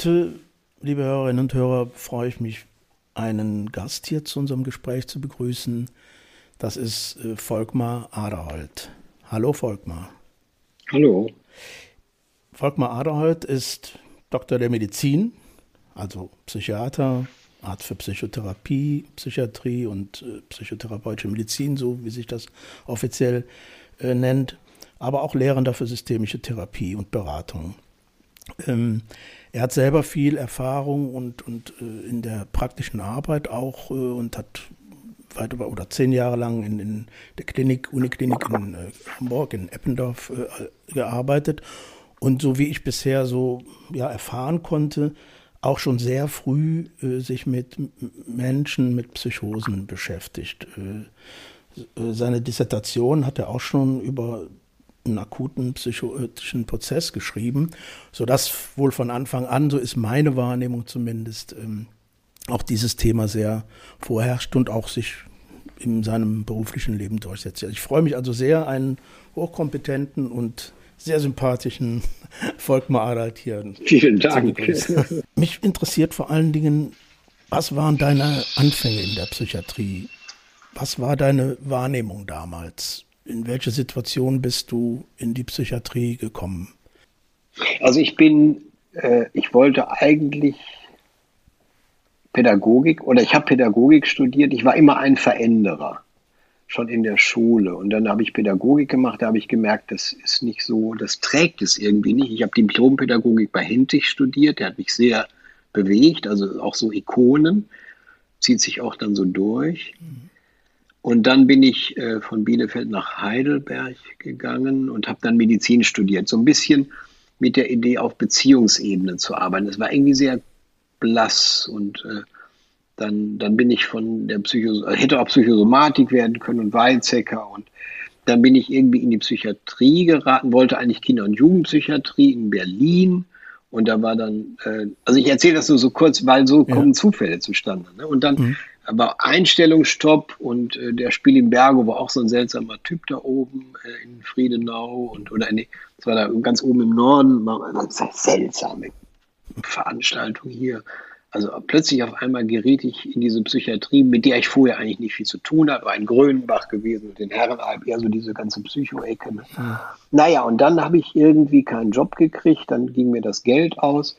Heute, liebe Hörerinnen und Hörer, freue ich mich, einen Gast hier zu unserem Gespräch zu begrüßen. Das ist äh, Volkmar Aderholt. Hallo Volkmar. Hallo. Volkmar Aderholt ist Doktor der Medizin, also Psychiater, Arzt für Psychotherapie, Psychiatrie und äh, psychotherapeutische Medizin, so wie sich das offiziell äh, nennt, aber auch Lehrender für systemische Therapie und Beratung. Ähm, er hat selber viel Erfahrung und, und äh, in der praktischen Arbeit auch äh, und hat weit über oder zehn Jahre lang in, in der Klinik, Uniklinik in äh, Hamburg, in Eppendorf äh, gearbeitet. Und so wie ich bisher so ja, erfahren konnte, auch schon sehr früh äh, sich mit Menschen mit Psychosen beschäftigt. Äh, seine Dissertation hat er auch schon über einen akuten psychotischen Prozess geschrieben, sodass wohl von Anfang an, so ist meine Wahrnehmung zumindest, ähm, auch dieses Thema sehr vorherrscht und auch sich in seinem beruflichen Leben durchsetzt. Ich freue mich also sehr, einen hochkompetenten und sehr sympathischen Volkmar Adalt hier. Vielen Dank. Mich interessiert vor allen Dingen, was waren deine Anfänge in der Psychiatrie? Was war deine Wahrnehmung damals? In welche Situation bist du in die Psychiatrie gekommen? Also ich bin, äh, ich wollte eigentlich Pädagogik oder ich habe Pädagogik studiert. Ich war immer ein Veränderer, schon in der Schule. Und dann habe ich Pädagogik gemacht, da habe ich gemerkt, das ist nicht so, das trägt es irgendwie nicht. Ich habe Diplompädagogik bei Hentig studiert, der hat mich sehr bewegt, also auch so Ikonen, zieht sich auch dann so durch. Und dann bin ich äh, von Bielefeld nach Heidelberg gegangen und habe dann Medizin studiert. So ein bisschen mit der Idee, auf Beziehungsebene zu arbeiten. Das war irgendwie sehr blass und äh, dann, dann bin ich von der Psycho hätte auch Psychosomatik werden können und Weizsäcker und dann bin ich irgendwie in die Psychiatrie geraten, wollte eigentlich Kinder- und Jugendpsychiatrie in Berlin und da war dann, äh, also ich erzähle das nur so kurz, weil so ja. kommen Zufälle zustande. Ne? Und dann mhm. Aber Einstellungsstopp und äh, der Spiel im Berge war auch so ein seltsamer Typ da oben äh, in Friedenau und oder nee, das war da ganz oben im Norden, das ist seltsame Veranstaltung hier. Also plötzlich auf einmal geriet ich in diese Psychiatrie, mit der ich vorher eigentlich nicht viel zu tun hatte, war in Grönenbach gewesen, mit den Herrenalb, eher so diese ganze Psycho-Ecke. Ne? Mhm. Naja, und dann habe ich irgendwie keinen Job gekriegt, dann ging mir das Geld aus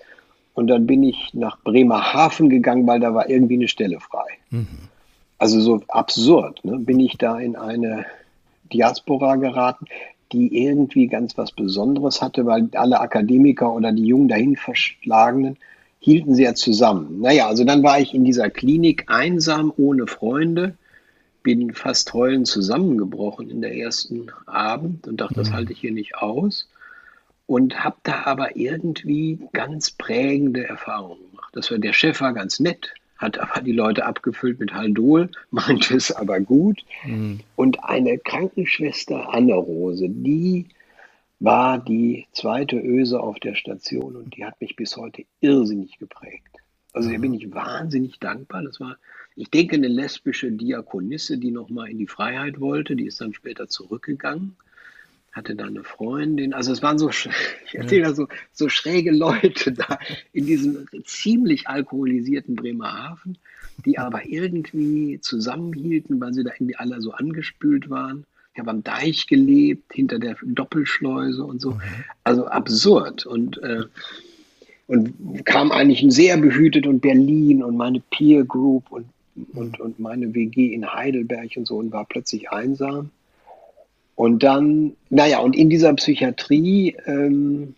und dann bin ich nach Bremerhaven gegangen, weil da war irgendwie eine Stelle frei. Mhm. Also so absurd, ne? bin ich da in eine Diaspora geraten, die irgendwie ganz was Besonderes hatte, weil alle Akademiker oder die jungen dahin verschlagenen hielten sehr zusammen. Naja, also dann war ich in dieser Klinik einsam, ohne Freunde, bin fast heulend zusammengebrochen in der ersten Abend und dachte, das mhm. halte ich hier nicht aus. Und habe da aber irgendwie ganz prägende Erfahrungen gemacht. Das war, der Chef war ganz nett, hat aber die Leute abgefüllt mit Haldol, meinte es aber gut. Mhm. Und eine Krankenschwester, Anne Rose, die war die zweite Öse auf der Station und die hat mich bis heute irrsinnig geprägt. Also der bin ich wahnsinnig dankbar. Das war, ich denke, eine lesbische Diakonisse, die nochmal in die Freiheit wollte. Die ist dann später zurückgegangen hatte da eine Freundin. Also es waren so, ich erzähle da so, so schräge Leute da in diesem ziemlich alkoholisierten Bremerhaven, die aber irgendwie zusammenhielten, weil sie da irgendwie alle so angespült waren. Ich habe am Deich gelebt, hinter der Doppelschleuse und so. Mhm. Also absurd. Und, äh, und kam eigentlich ein sehr behütet und Berlin und meine Peer Group und, und, und meine WG in Heidelberg und so und war plötzlich einsam. Und dann, naja, und in dieser Psychiatrie ähm,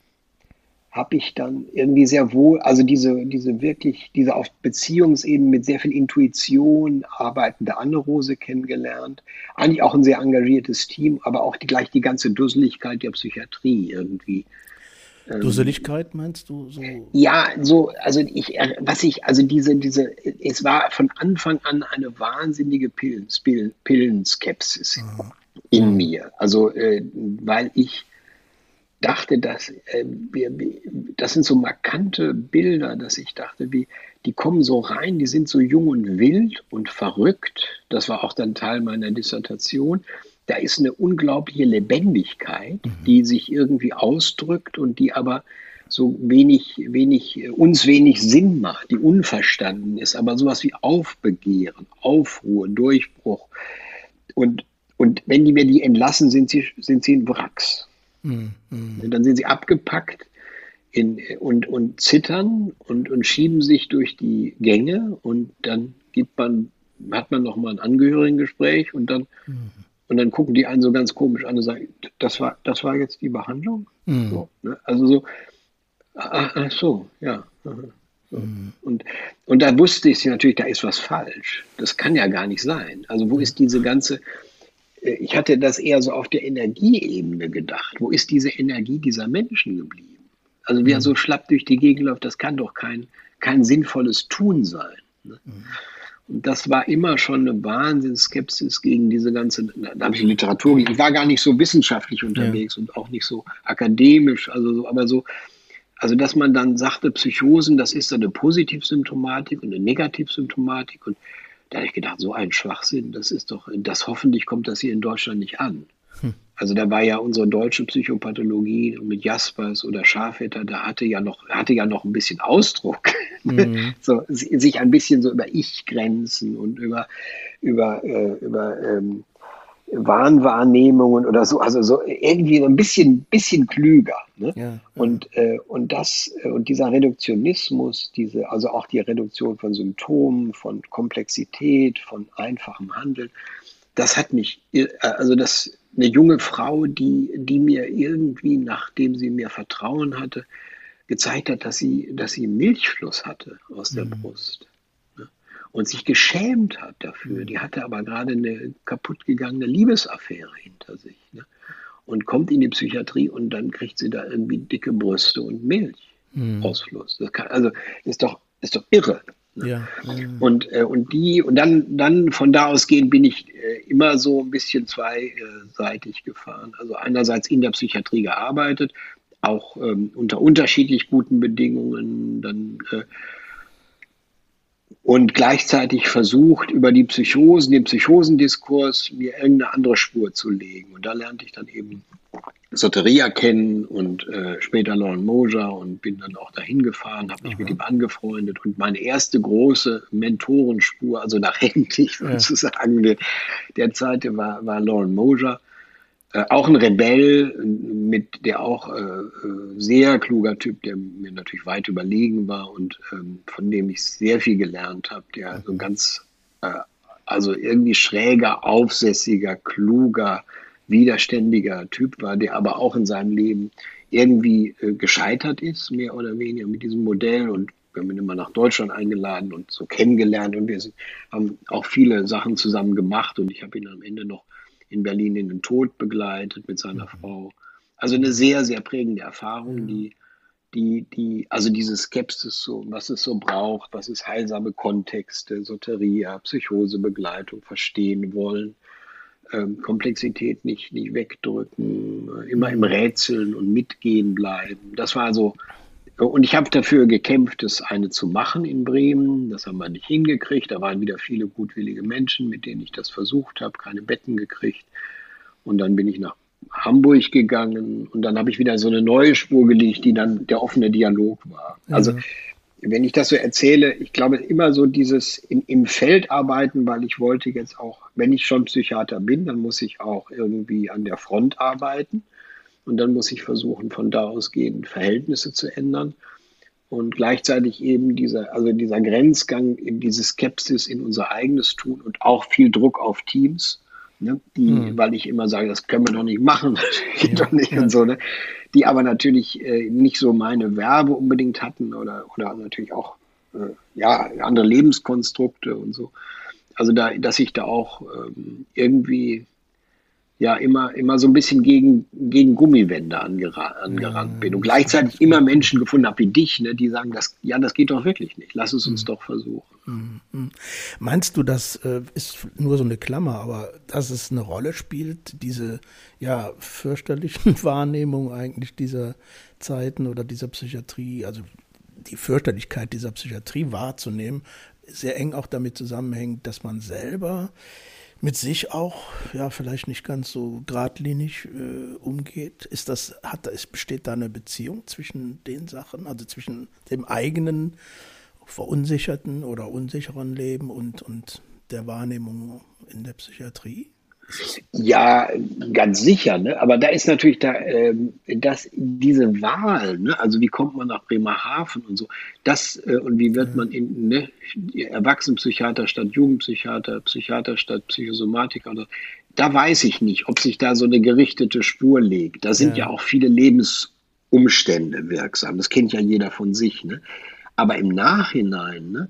habe ich dann irgendwie sehr wohl, also diese, diese wirklich, diese auf Beziehungsebene mit sehr viel Intuition arbeitende Anne-Rose kennengelernt. Eigentlich auch ein sehr engagiertes Team, aber auch die, gleich die ganze Dusseligkeit der Psychiatrie irgendwie. Ähm, Dusseligkeit meinst du so? Ja, so, also ich, was ich, also diese, diese, es war von Anfang an eine wahnsinnige Pillen, Pillen, Pillenskepsis. Mhm in mir. Also, äh, weil ich dachte, dass äh, wir, das sind so markante Bilder, dass ich dachte, wie, die kommen so rein, die sind so jung und wild und verrückt. Das war auch dann Teil meiner Dissertation. Da ist eine unglaubliche Lebendigkeit, mhm. die sich irgendwie ausdrückt und die aber so wenig, wenig, uns wenig Sinn macht, die unverstanden ist, aber sowas wie Aufbegehren, Aufruhr, Durchbruch. Und, und wenn die mir die entlassen, sind sie, sind sie in Wracks. Mhm. Dann sind sie abgepackt in, und, und zittern und, und schieben sich durch die Gänge und dann gibt man, hat man nochmal ein Angehörigengespräch und dann, mhm. und dann gucken die einen so ganz komisch an und sagen, das war, das war jetzt die Behandlung? Mhm. So, ne? Also so, ach, ach so, ja. Mhm. Und, und da wusste ich natürlich, da ist was falsch. Das kann ja gar nicht sein. Also wo ist diese ganze, ich hatte das eher so auf der Energieebene gedacht. Wo ist diese Energie dieser Menschen geblieben? Also wer mhm. so schlapp durch die Gegend läuft, das kann doch kein, kein sinnvolles Tun sein. Ne? Mhm. Und das war immer schon eine Wahnsinnsskepsis gegen diese ganze, da habe ich Literatur, ich war gar nicht so wissenschaftlich unterwegs ja. und auch nicht so akademisch, also so, aber so, also dass man dann sagte, Psychosen, das ist eine Positivsymptomatik und eine Negativsymptomatik und da habe ich gedacht, so ein Schwachsinn, das ist doch, das hoffentlich kommt das hier in Deutschland nicht an. Hm. Also da war ja unsere deutsche Psychopathologie mit Jaspers oder Schafetter, da hatte ja noch, hatte ja noch ein bisschen Ausdruck. Mhm. so, sich ein bisschen so über Ich-Grenzen und über, über, äh, über ähm, Wahnwahrnehmungen oder so, also so irgendwie so ein bisschen, bisschen klüger. Ne? Ja, ja. Und, äh, und das, äh, und dieser Reduktionismus, diese, also auch die Reduktion von Symptomen, von Komplexität, von einfachem Handeln, das hat mich, äh, also das, eine junge Frau, die, die mir irgendwie, nachdem sie mir Vertrauen hatte, gezeigt hat, dass sie, dass sie Milchfluss hatte aus der mhm. Brust. Und sich geschämt hat dafür. Die hatte aber gerade eine kaputtgegangene Liebesaffäre hinter sich. Ne? Und kommt in die Psychiatrie und dann kriegt sie da irgendwie dicke Brüste und Milchausfluss. Mhm. Das kann, also ist doch, ist doch irre. Ne? Ja. Und, äh, und die, und dann, dann von da ausgehend bin ich äh, immer so ein bisschen zweiseitig gefahren. Also einerseits in der Psychiatrie gearbeitet, auch ähm, unter unterschiedlich guten Bedingungen, dann äh, und gleichzeitig versucht, über die Psychosen, den Psychosendiskurs, mir irgendeine andere Spur zu legen. Und da lernte ich dann eben Soteria kennen und äh, später Lauren Moser und bin dann auch dahin gefahren, habe mich Aha. mit ihm angefreundet und meine erste große Mentorenspur, also nachhängig ja. sozusagen der, der Zeit war, war Lauren Moser. Äh, auch ein Rebell, mit der auch äh, äh, sehr kluger Typ, der mir natürlich weit überlegen war und ähm, von dem ich sehr viel gelernt habe, der so ganz, äh, also irgendwie schräger, aufsässiger, kluger, widerständiger Typ war, der aber auch in seinem Leben irgendwie äh, gescheitert ist, mehr oder weniger mit diesem Modell. Und wir haben ihn immer nach Deutschland eingeladen und so kennengelernt. Und wir haben auch viele Sachen zusammen gemacht. Und ich habe ihn am Ende noch in Berlin in den Tod begleitet mit seiner mhm. Frau. Also eine sehr, sehr prägende Erfahrung, die, die, die, also diese Skepsis, so, was es so braucht, was ist heilsame Kontexte, Soteria, Psychosebegleitung, verstehen wollen, ähm, Komplexität nicht, nicht wegdrücken, immer im Rätseln und Mitgehen bleiben. Das war so und ich habe dafür gekämpft, das eine zu machen in Bremen. Das haben wir nicht hingekriegt. Da waren wieder viele gutwillige Menschen, mit denen ich das versucht habe, keine Betten gekriegt. Und dann bin ich nach Hamburg gegangen und dann habe ich wieder so eine neue Spur gelegt, die dann der offene Dialog war. Mhm. Also wenn ich das so erzähle, ich glaube immer so dieses in, im Feld arbeiten, weil ich wollte jetzt auch, wenn ich schon Psychiater bin, dann muss ich auch irgendwie an der Front arbeiten. Und dann muss ich versuchen, von da ausgehend Verhältnisse zu ändern. Und gleichzeitig eben dieser, also dieser Grenzgang, eben diese Skepsis in unser eigenes Tun und auch viel Druck auf Teams, ne, die, mhm. weil ich immer sage, das können wir doch nicht machen, das geht ja, doch nicht ja. und so, ne, die aber natürlich äh, nicht so meine Werbe unbedingt hatten oder, oder natürlich auch äh, ja, andere Lebenskonstrukte und so. Also da, dass ich da auch ähm, irgendwie ja immer, immer so ein bisschen gegen, gegen Gummiwände angerannt, angerannt bin und gleichzeitig immer Menschen gefunden habe wie dich, ne, die sagen, das, ja, das geht doch wirklich nicht. Lass es uns mhm. doch versuchen. Mhm. Meinst du, das äh, ist nur so eine Klammer, aber dass es eine Rolle spielt, diese ja fürchterlichen Wahrnehmungen eigentlich dieser Zeiten oder dieser Psychiatrie, also die Fürchterlichkeit dieser Psychiatrie wahrzunehmen, sehr eng auch damit zusammenhängt, dass man selber mit sich auch, ja, vielleicht nicht ganz so geradlinig äh, umgeht. Ist das, hat, es besteht da eine Beziehung zwischen den Sachen, also zwischen dem eigenen verunsicherten oder unsicheren Leben und, und der Wahrnehmung in der Psychiatrie? Ja, ganz sicher. Ne? Aber da ist natürlich da, ähm, dass diese Wahl, ne? also wie kommt man nach Bremerhaven und so, das äh, und wie wird man in ne? Erwachsenenpsychiater statt Jugendpsychiater, Psychiater statt Psychosomatiker, oder, da weiß ich nicht, ob sich da so eine gerichtete Spur legt. Da sind ja, ja auch viele Lebensumstände wirksam. Das kennt ja jeder von sich. Ne? Aber im Nachhinein, ne?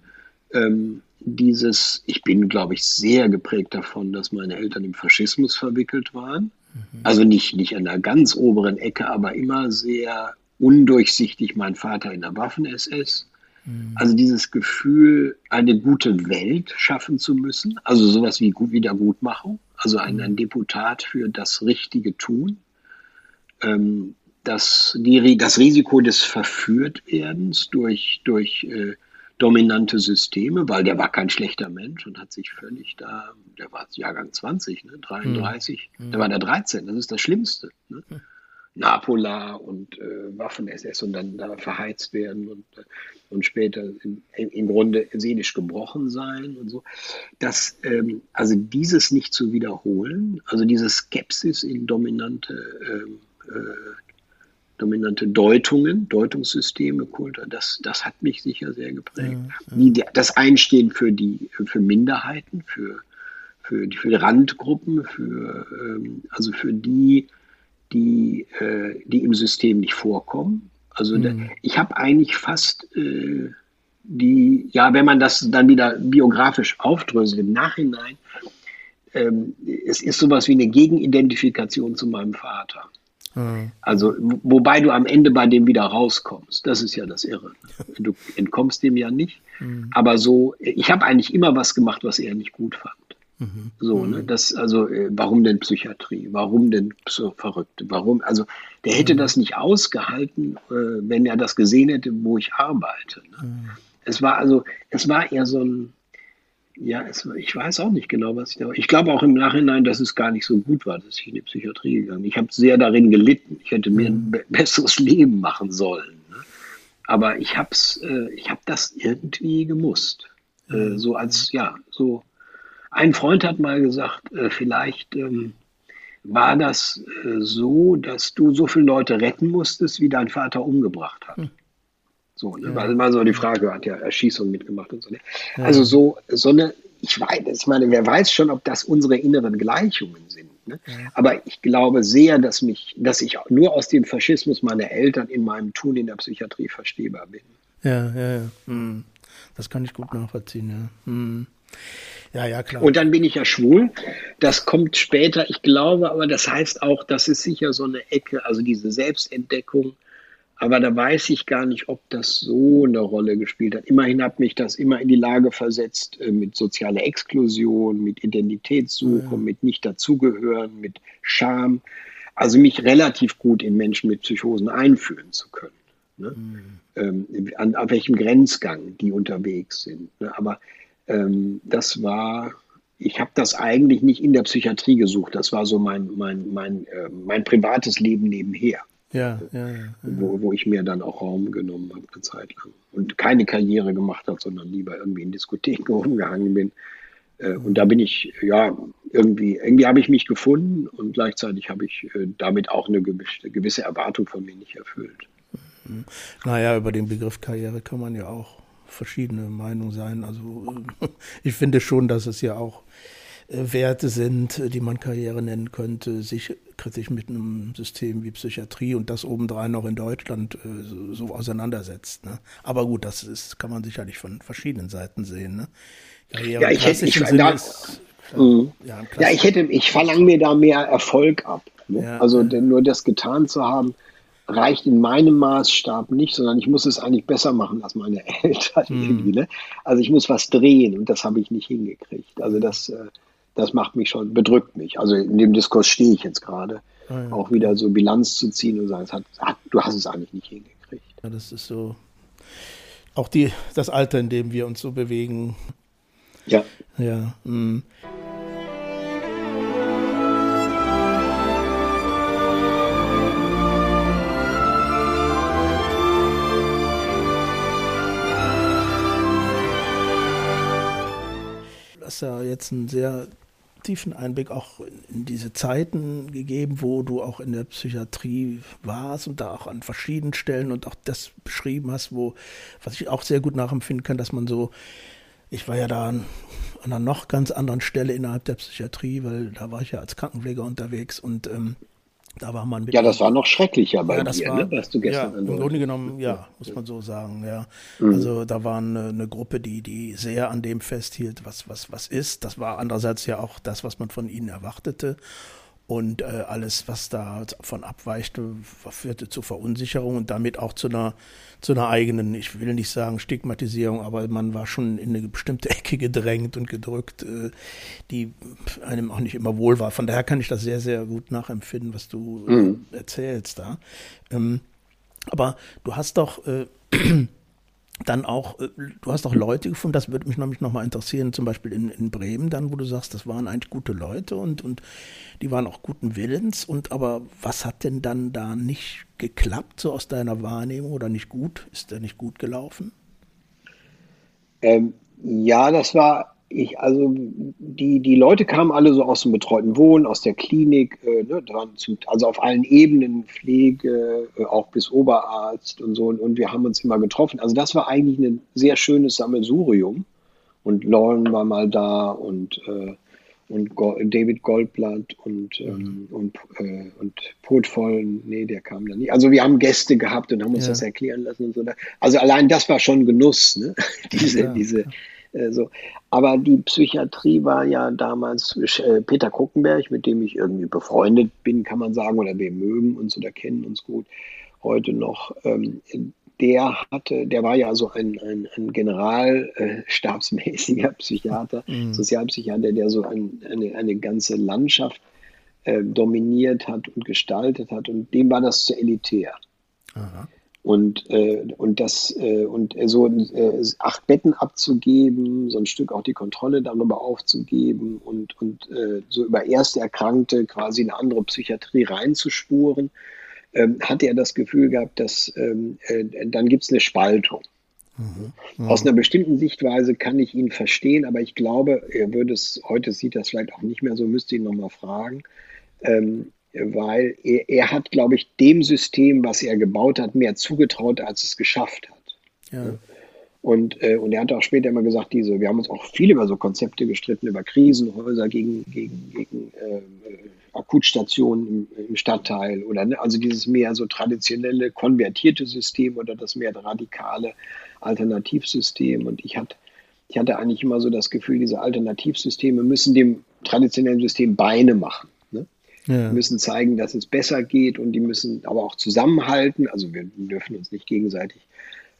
Ähm, dieses, ich bin, glaube ich, sehr geprägt davon, dass meine Eltern im Faschismus verwickelt waren. Mhm. Also nicht, nicht an der ganz oberen Ecke, aber immer sehr undurchsichtig, mein Vater in der Waffen-SS. Mhm. Also dieses Gefühl, eine gute Welt schaffen zu müssen, also sowas wie Wiedergutmachung, also ein, ein Deputat für das richtige Tun. Ähm, das, die, das Risiko des Verführtwerdens durch, durch äh, dominante Systeme, weil der war kein schlechter Mensch und hat sich völlig da, der war Jahrgang 20, ne, 33, mhm. da war der 13, das ist das Schlimmste. Ne? Mhm. Napola und äh, Waffen-SS und dann da verheizt werden und, äh, und später im, im Grunde seelisch gebrochen sein und so. Das, ähm, also dieses nicht zu wiederholen, also diese Skepsis in dominante ähm, äh, dominante Deutungen, Deutungssysteme, Kultur, das, das hat mich sicher sehr geprägt. Ja, ja. Das Einstehen für die, für Minderheiten, für, für, die, für Randgruppen, für, ähm, also für die, die, äh, die im System nicht vorkommen. Also mhm. da, ich habe eigentlich fast äh, die, ja, wenn man das dann wieder biografisch aufdröselt im Nachhinein, ähm, es ist sowas wie eine Gegenidentifikation zu meinem Vater. Also, wobei du am Ende bei dem wieder rauskommst. Das ist ja das Irre. Du entkommst dem ja nicht. Mhm. Aber so, ich habe eigentlich immer was gemacht, was er nicht gut fand. Mhm. So, ne? Mhm. Das, also, äh, warum denn Psychiatrie? Warum denn so verrückt? Warum? Also, der hätte mhm. das nicht ausgehalten, äh, wenn er das gesehen hätte, wo ich arbeite. Ne? Mhm. Es war also, es war eher so ein, ja, es, ich weiß auch nicht genau, was ich da. Ich glaube auch im Nachhinein, dass es gar nicht so gut war, dass ich in die Psychiatrie gegangen bin. Ich habe sehr darin gelitten. Ich hätte mir ein mhm. besseres Leben machen sollen. Ne? Aber ich habe äh, ich hab das irgendwie gemusst. Äh, mhm. so als, ja, so. Ein Freund hat mal gesagt, äh, vielleicht ähm, war das äh, so, dass du so viele Leute retten musstest, wie dein Vater umgebracht hat. Mhm. So, ne? Ja. Weil immer so die Frage, hat ja Erschießung mitgemacht und so. Ne? Ja. Also so, so eine, ich weiß, ich meine, wer weiß schon, ob das unsere inneren Gleichungen sind. Ne? Ja. Aber ich glaube sehr, dass mich, dass ich nur aus dem Faschismus meiner Eltern in meinem Tun in der Psychiatrie verstehbar bin. Ja, ja, ja. Hm. Das kann ich gut nachvollziehen, ja. Hm. Ja, ja, klar. Und dann bin ich ja schwul. Das kommt später. Ich glaube aber, das heißt auch, das ist sicher so eine Ecke, also diese Selbstentdeckung aber da weiß ich gar nicht, ob das so eine Rolle gespielt hat. Immerhin hat mich das immer in die Lage versetzt, äh, mit sozialer Exklusion, mit Identitätssuche, ja. mit Nicht-Dazugehören, mit Scham. Also mich relativ gut in Menschen mit Psychosen einführen zu können. Ne? Mhm. Ähm, an, an welchem Grenzgang die unterwegs sind. Ne? Aber ähm, das war, ich habe das eigentlich nicht in der Psychiatrie gesucht. Das war so mein, mein, mein, äh, mein privates Leben nebenher. Ja, ja, ja, Wo, wo ich mir dann auch Raum genommen habe, eine Zeit lang. Und keine Karriere gemacht habe, sondern lieber irgendwie in Diskotheken rumgehangen bin. Äh, und da bin ich, ja, irgendwie, irgendwie habe ich mich gefunden und gleichzeitig habe ich äh, damit auch eine gewisse Erwartung von mir nicht erfüllt. Mhm. Naja, über den Begriff Karriere kann man ja auch verschiedene Meinungen sein. Also ich finde schon, dass es ja auch äh, Werte sind, die man Karriere nennen könnte, sich kritisch mit einem System wie Psychiatrie und das obendrein noch in Deutschland äh, so, so auseinandersetzt. Ne? Aber gut, das ist, kann man sicherlich von verschiedenen Seiten sehen. Ne? Karriere ja, ich hätte, ich, da, ist, mhm. ja, ja, ich hätte, ich verlange mir da mehr Erfolg ab. Ne? Ja, also ja. nur das getan zu haben, reicht in meinem Maßstab nicht, sondern ich muss es eigentlich besser machen als meine Eltern. Mhm. Ne? Also ich muss was drehen und das habe ich nicht hingekriegt. Also das, äh, das macht mich schon, bedrückt mich. Also in dem Diskurs stehe ich jetzt gerade. Oh ja. Auch wieder so Bilanz zu ziehen und sagen, hat, hat, du hast es eigentlich nicht hingekriegt. Ja, das ist so auch die, das Alter, in dem wir uns so bewegen. Ja. Ja. Mh. Das ist ja jetzt ein sehr tiefen Einblick auch in diese Zeiten gegeben, wo du auch in der Psychiatrie warst und da auch an verschiedenen Stellen und auch das beschrieben hast, wo, was ich auch sehr gut nachempfinden kann, dass man so, ich war ja da an, an einer noch ganz anderen Stelle innerhalb der Psychiatrie, weil da war ich ja als Krankenpfleger unterwegs und ähm, da war man. Ja, das war noch schrecklicher bei ja, das dir, war, ne? was du gestern ja, Im Grunde genommen, ja, muss man so sagen, ja. Mhm. Also da war eine, eine, Gruppe, die, die sehr an dem festhielt, was, was, was ist. Das war andererseits ja auch das, was man von ihnen erwartete. Und äh, alles, was davon abweichte, führte zu Verunsicherung und damit auch zu einer, zu einer eigenen, ich will nicht sagen Stigmatisierung, aber man war schon in eine bestimmte Ecke gedrängt und gedrückt, äh, die einem auch nicht immer wohl war. Von daher kann ich das sehr, sehr gut nachempfinden, was du mhm. erzählst da. Ähm, aber du hast doch äh, dann auch, äh, du hast auch Leute gefunden, das würde mich nämlich nochmal interessieren, zum Beispiel in, in Bremen dann, wo du sagst, das waren eigentlich gute Leute und, und die waren auch guten Willens und aber was hat denn dann da nicht geklappt, so aus deiner Wahrnehmung oder nicht gut? Ist der nicht gut gelaufen? Ähm, ja, das war ich, also die, die Leute kamen alle so aus dem betreuten Wohnen, aus der Klinik, äh, ne, zum, also auf allen Ebenen, Pflege, äh, auch bis Oberarzt und so. Und, und, wir haben uns immer getroffen. Also das war eigentlich ein sehr schönes Sammelsurium. Und Lauren war mal da und, äh, und Go David Goldblatt und, ähm, mhm. und, äh, und Potvollen, nee, der kam da nicht. Also wir haben Gäste gehabt und haben uns ja. das erklären lassen und so. Also allein das war schon Genuss, ne? diese, ja. diese so. Aber die Psychiatrie war ja damals äh, Peter Kruckenberg, mit dem ich irgendwie befreundet bin, kann man sagen, oder wir mögen uns oder kennen uns gut heute noch. Ähm, der hatte, der war ja so ein, ein, ein generalstabsmäßiger äh, Psychiater, mhm. Sozialpsychiater, der so ein, eine, eine ganze Landschaft äh, dominiert hat und gestaltet hat. Und dem war das zu elitär. Aha. Und, äh, und das äh, und so äh, acht Betten abzugeben, so ein Stück auch die Kontrolle darüber aufzugeben und, und äh, so über erste Erkrankte quasi eine andere Psychiatrie reinzuspuren, ähm, hatte er das Gefühl gehabt, dass ähm, äh, dann gibt es eine Spaltung. Mhm. Mhm. Aus einer bestimmten Sichtweise kann ich ihn verstehen, aber ich glaube, er würde es, heute sieht das vielleicht auch nicht mehr so, müsste ihn nochmal fragen. Ähm, weil er, er hat, glaube ich, dem System, was er gebaut hat, mehr zugetraut, als es geschafft hat. Ja. Und, äh, und er hat auch später immer gesagt, diese, wir haben uns auch viel über so Konzepte gestritten, über Krisenhäuser gegen, gegen, gegen äh, Akutstationen im, im, Stadtteil oder ne, also dieses mehr so traditionelle konvertierte System oder das mehr radikale Alternativsystem. Und ich hatte, ich hatte eigentlich immer so das Gefühl, diese Alternativsysteme müssen dem traditionellen System Beine machen. Ja. Müssen zeigen, dass es besser geht und die müssen aber auch zusammenhalten. Also wir dürfen uns nicht gegenseitig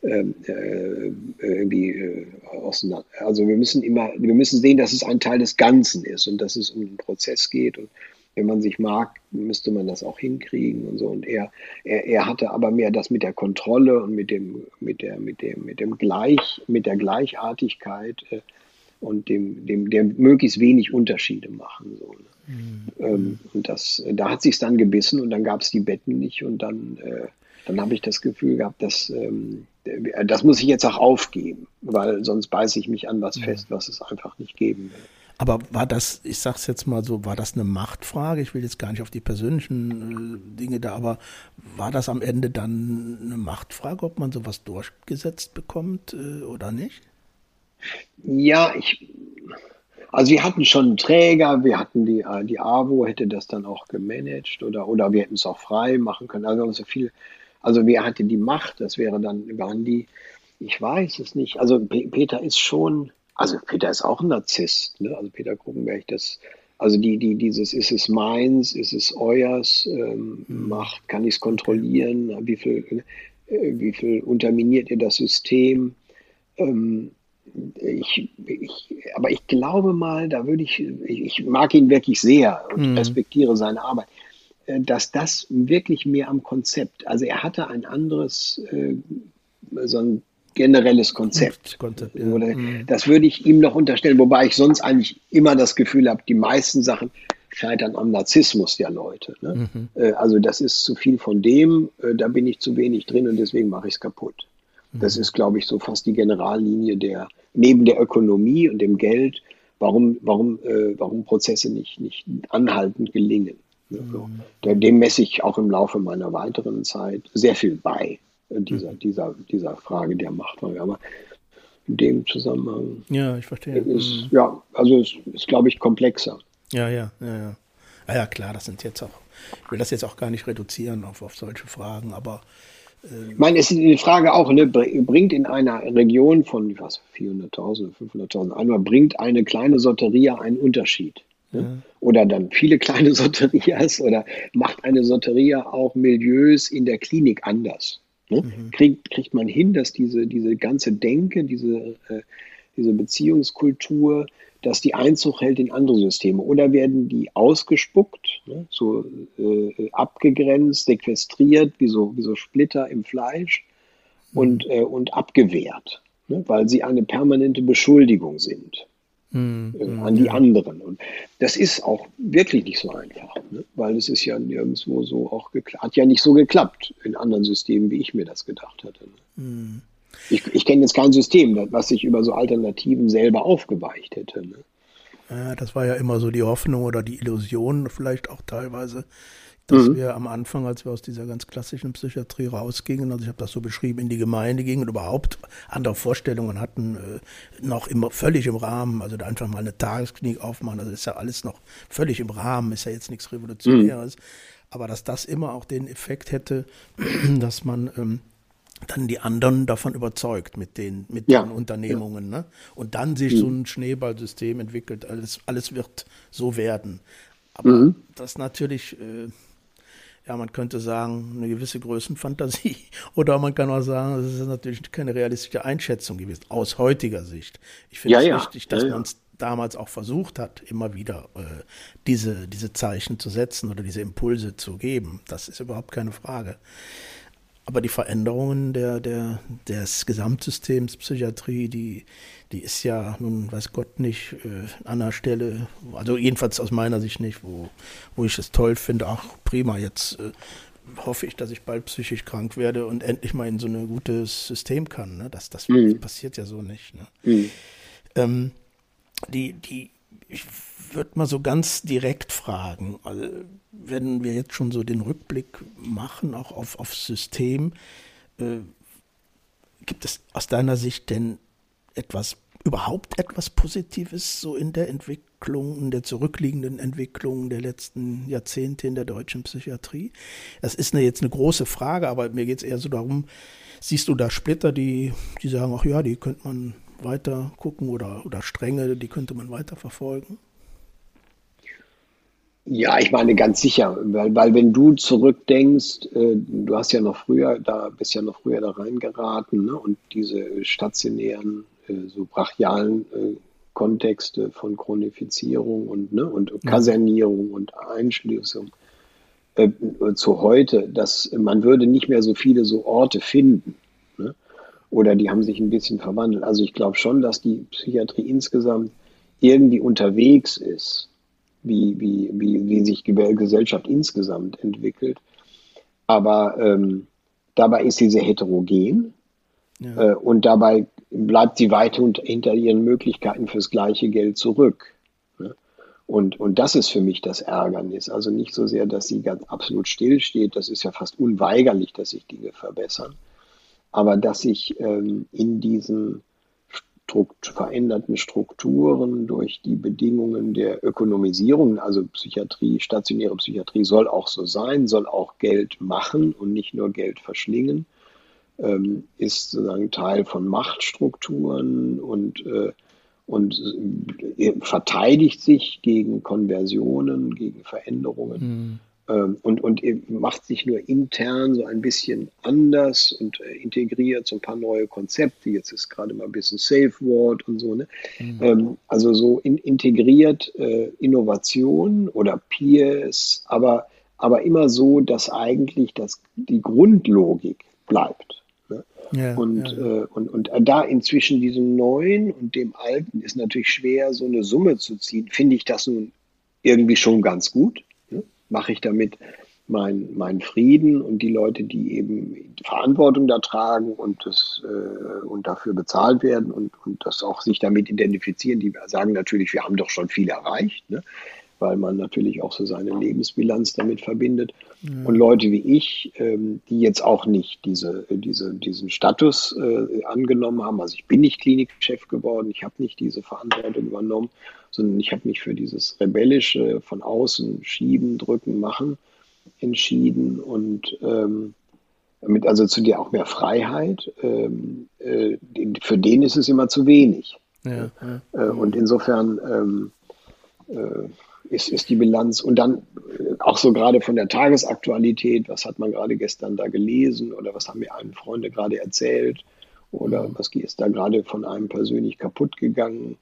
ähm, äh, irgendwie äh, auseinander. Also wir müssen immer, wir müssen sehen, dass es ein Teil des Ganzen ist und dass es um den Prozess geht. Und wenn man sich mag, müsste man das auch hinkriegen und so. Und er, er, er hatte aber mehr das mit der Kontrolle und mit dem, mit der, mit dem, mit dem Gleich, mit der Gleichartigkeit äh, und dem, dem, der möglichst wenig Unterschiede machen. So, ne? Mhm. Ähm, und das, da hat sich dann gebissen und dann gab es die Betten nicht und dann, äh, dann habe ich das Gefühl gehabt, dass ähm, das muss ich jetzt auch aufgeben, weil sonst beiße ich mich an was mhm. fest, was es einfach nicht geben will. Aber war das, ich sag's jetzt mal so, war das eine Machtfrage? Ich will jetzt gar nicht auf die persönlichen äh, Dinge da, aber war das am Ende dann eine Machtfrage, ob man sowas durchgesetzt bekommt äh, oder nicht? Ja, ich, also wir hatten schon einen Träger, wir hatten die, äh, die AWO, hätte das dann auch gemanagt oder, oder wir hätten es auch frei machen können. Also so viel, also wer hatte die Macht? Das wäre dann, waren die, ich weiß es nicht. Also Peter ist schon, also Peter ist auch ein Narzisst, ne? Also Peter Krugenberg, das, also die, die, dieses, ist es meins, ist es euers, ähm. Macht, kann ich es kontrollieren, wie viel, äh, wie viel unterminiert ihr das System? Ähm, ich, ich, aber ich glaube mal, da würde ich, ich mag ihn wirklich sehr und mhm. respektiere seine Arbeit, äh, dass das wirklich mehr am Konzept, also er hatte ein anderes, äh, so ein generelles Konzept. Konzept ja. Oder, mhm. Das würde ich ihm noch unterstellen, wobei ich sonst eigentlich immer das Gefühl habe, die meisten Sachen scheitern am Narzissmus der Leute. Ne? Mhm. Äh, also das ist zu viel von dem, da bin ich zu wenig drin und deswegen mache ich es kaputt. Das mhm. ist, glaube ich, so fast die Generallinie der, neben der Ökonomie und dem Geld, warum, warum, äh, warum Prozesse nicht, nicht anhaltend gelingen. So. Dem messe ich auch im Laufe meiner weiteren Zeit sehr viel bei, äh, dieser, dieser, dieser Frage der Machtfrage. Aber in dem Zusammenhang. Ja, ich verstehe. Ist, mhm. Ja, also es ist, ist glaube ich, komplexer. Ja, ja, ja, ja. Ah ja, klar, das sind jetzt auch, ich will das jetzt auch gar nicht reduzieren auf, auf solche Fragen, aber. Ich meine, es ist die Frage auch, ne, bringt in einer Region von was, 400.000, 500.000 einmal, bringt eine kleine Soteria einen Unterschied? Ne? Ja. Oder dann viele kleine Soterias oder macht eine Soteria auch Milieus in der Klinik anders? Ne? Mhm. Kriegt, kriegt man hin, dass diese, diese ganze Denke, diese, äh, diese Beziehungskultur, dass die Einzug hält in andere Systeme? Oder werden die ausgespuckt, ne? so äh, abgegrenzt, sequestriert, wie so, wie so Splitter im Fleisch mhm. und, äh, und abgewehrt, ne? weil sie eine permanente Beschuldigung sind? Mhm. an die anderen. Und das ist auch wirklich nicht so einfach, ne? weil es ist ja nirgendwo so auch geklappt, hat ja nicht so geklappt in anderen Systemen, wie ich mir das gedacht hatte. Ne? Mhm. Ich, ich kenne jetzt kein System, was sich über so Alternativen selber aufgeweicht hätte. Ne? Ja, das war ja immer so die Hoffnung oder die Illusion vielleicht auch teilweise, dass mhm. wir am Anfang, als wir aus dieser ganz klassischen Psychiatrie rausgingen, also ich habe das so beschrieben, in die Gemeinde gingen und überhaupt andere Vorstellungen hatten, äh, noch immer völlig im Rahmen, also da einfach mal eine Tagesklinik aufmachen, also ist ja alles noch völlig im Rahmen, ist ja jetzt nichts Revolutionäres, mhm. aber dass das immer auch den Effekt hätte, dass man ähm, dann die anderen davon überzeugt mit den, mit ja. den Unternehmungen. Ja. Ne? Und dann sich mhm. so ein Schneeballsystem entwickelt, alles, alles wird so werden. Aber mhm. das natürlich äh, ja, man könnte sagen, eine gewisse Größenfantasie. Oder man kann auch sagen, das ist natürlich keine realistische Einschätzung gewesen, aus heutiger Sicht. Ich finde ja, es ja. wichtig, dass ja, man es damals auch versucht hat, immer wieder äh, diese, diese Zeichen zu setzen oder diese Impulse zu geben. Das ist überhaupt keine Frage. Aber die Veränderungen der, der, des Gesamtsystems Psychiatrie, die, die ist ja nun, weiß Gott nicht, äh, an einer Stelle, also jedenfalls aus meiner Sicht nicht, wo, wo ich es toll finde, ach prima, jetzt äh, hoffe ich, dass ich bald psychisch krank werde und endlich mal in so ein gutes System kann. Ne? Das, das mhm. passiert ja so nicht. Ne? Mhm. Ähm, die, die, ich würde mal so ganz direkt fragen, also wenn wir jetzt schon so den Rückblick machen, auch auf, aufs System, äh, gibt es aus deiner Sicht denn etwas, überhaupt etwas Positives so in der Entwicklung, in der zurückliegenden Entwicklung der letzten Jahrzehnte in der deutschen Psychiatrie? Das ist eine, jetzt eine große Frage, aber mir geht es eher so darum, siehst du da Splitter, die, die sagen, ach ja, die könnte man weiter gucken oder, oder Stränge, die könnte man weiter verfolgen? Ja, ich meine ganz sicher, weil, weil wenn du zurückdenkst, äh, du hast ja noch früher, da bist ja noch früher da reingeraten, ne? und diese stationären, äh, so brachialen äh, Kontexte von Chronifizierung und, ne, und Kasernierung und Einschließung äh, zu heute, dass man würde nicht mehr so viele so Orte finden. Oder die haben sich ein bisschen verwandelt. Also ich glaube schon, dass die Psychiatrie insgesamt irgendwie unterwegs ist wie, wie, wie, wie sich die Gesellschaft insgesamt entwickelt. Aber ähm, dabei ist sie sehr heterogen ja. äh, und dabei bleibt sie weit hinter ihren Möglichkeiten fürs gleiche Geld zurück. Ne? Und, und das ist für mich das Ärgernis. Also nicht so sehr, dass sie ganz absolut stillsteht, das ist ja fast unweigerlich, dass sich Dinge verbessern, aber dass sich ähm, in diesen Strukt veränderten Strukturen, durch die Bedingungen der Ökonomisierung, also Psychiatrie, stationäre Psychiatrie soll auch so sein, soll auch Geld machen und nicht nur Geld verschlingen, ähm, ist sozusagen Teil von Machtstrukturen und, äh, und äh, verteidigt sich gegen Konversionen, gegen Veränderungen. Ähm, und, und macht sich nur intern so ein bisschen anders und äh, integriert so ein paar neue Konzepte. Jetzt ist gerade mal ein bisschen Safe Word und so. Ne? Mhm. Ähm, also so in, integriert äh, Innovation oder Peers, aber, aber immer so, dass eigentlich das, die Grundlogik bleibt. Ne? Ja, und, ja. Äh, und, und da inzwischen diesem Neuen und dem Alten ist natürlich schwer, so eine Summe zu ziehen. Finde ich das nun irgendwie schon ganz gut mache ich damit mein, mein Frieden und die Leute, die eben Verantwortung da tragen und, das, äh, und dafür bezahlt werden und, und das auch sich damit identifizieren, die sagen natürlich, wir haben doch schon viel erreicht, ne? Weil man natürlich auch so seine Lebensbilanz damit verbindet. Ja. Und Leute wie ich, ähm, die jetzt auch nicht diese, diese, diesen Status äh, angenommen haben, also ich bin nicht Klinikchef geworden, ich habe nicht diese Verantwortung übernommen, sondern ich habe mich für dieses rebellische von außen schieben, drücken, machen entschieden und ähm, mit also zu dir auch mehr Freiheit. Ähm, äh, für den ist es immer zu wenig. Ja, ja. Äh, und insofern ähm, äh, ist, ist die Bilanz und dann äh, auch so gerade von der Tagesaktualität, was hat man gerade gestern da gelesen oder was haben mir einem Freunde gerade erzählt oder mhm. was ist da gerade von einem persönlich kaputt gegangen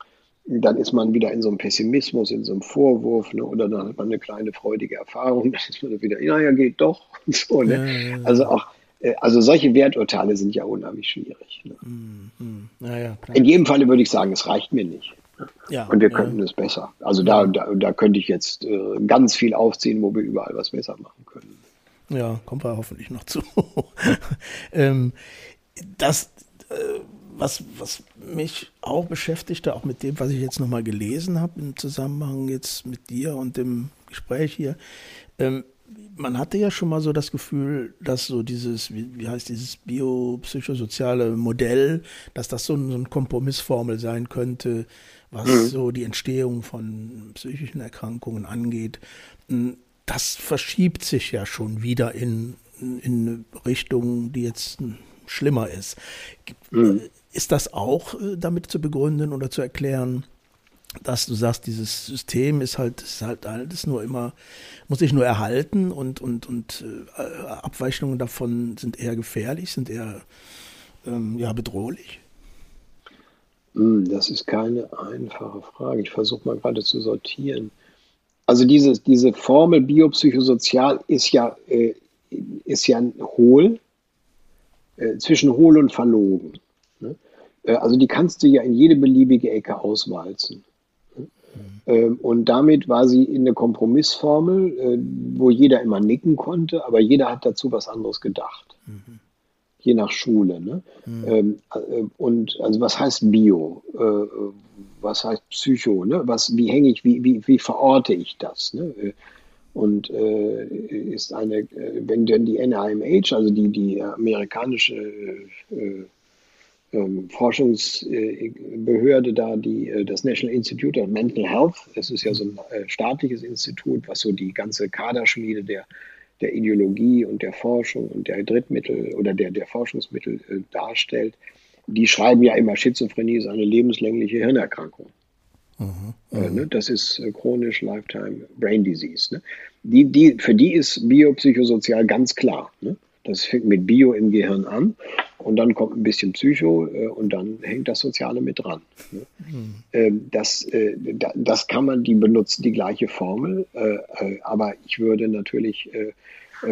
dann ist man wieder in so einem Pessimismus, in so einem Vorwurf, ne? oder dann hat man eine kleine freudige Erfahrung, dann ist man wieder, naja, geht doch. Und so, ne? Ja, ja, ja. Also auch, äh, also solche Werturteile sind ja unheimlich schwierig. Ne? Mm, mm. in jedem Falle würde ich sagen, es reicht mir nicht. Ja, und wir könnten es besser. Also da, da, da könnte ich jetzt äh, ganz viel aufziehen, wo wir überall was besser machen können. Ja, kommen wir hoffentlich noch zu. ähm, das äh, was, was mich auch beschäftigte, auch mit dem, was ich jetzt nochmal gelesen habe im Zusammenhang jetzt mit dir und dem Gespräch hier, ähm, man hatte ja schon mal so das Gefühl, dass so dieses, wie, wie heißt dieses biopsychosoziale Modell, dass das so, so eine Kompromissformel sein könnte, was mhm. so die Entstehung von psychischen Erkrankungen angeht. Hm, das verschiebt sich ja schon wieder in, in eine Richtung, die jetzt schlimmer ist. Mhm. Ist das auch äh, damit zu begründen oder zu erklären, dass du sagst, dieses System ist halt, ist halt alles nur immer, muss sich nur erhalten und, und, und äh, Abweichungen davon sind eher gefährlich, sind eher ähm, ja, bedrohlich? Hm, das ist keine einfache Frage. Ich versuche mal gerade zu sortieren. Also diese, diese Formel biopsychosozial ist ja, äh, ist ja hohl, äh, zwischen hohl und verlogen. Ne? Äh, also die kannst du ja in jede beliebige Ecke auswalzen. Mhm. Und damit war sie in der Kompromissformel, äh, wo jeder immer nicken konnte, aber jeder hat dazu was anderes gedacht. Mhm. Je nach Schule. Ne? Mhm. Und also was heißt Bio? Was heißt Psycho? Ne? Was, wie hänge ich, wie, wie, wie verorte ich das? Ne? und äh, ist eine, wenn denn die NIMH, also die, die amerikanische äh, ähm, Forschungsbehörde da, die, äh, das National Institute of Mental Health. Es ist ja so ein äh, staatliches Institut, was so die ganze Kaderschmiede der, der Ideologie und der Forschung und der Drittmittel oder der, der Forschungsmittel äh, darstellt. Die schreiben ja immer, Schizophrenie ist eine lebenslängliche Hirnerkrankung. Mhm, äh, ne? Das ist äh, chronisch Lifetime Brain Disease. Ne? Die, die, für die ist biopsychosozial ganz klar. Ne? Das fängt mit Bio im Gehirn an und dann kommt ein bisschen Psycho äh, und dann hängt das Soziale mit dran. Mhm. Das, äh, da, das kann man, die benutzen die gleiche Formel, äh, aber ich würde natürlich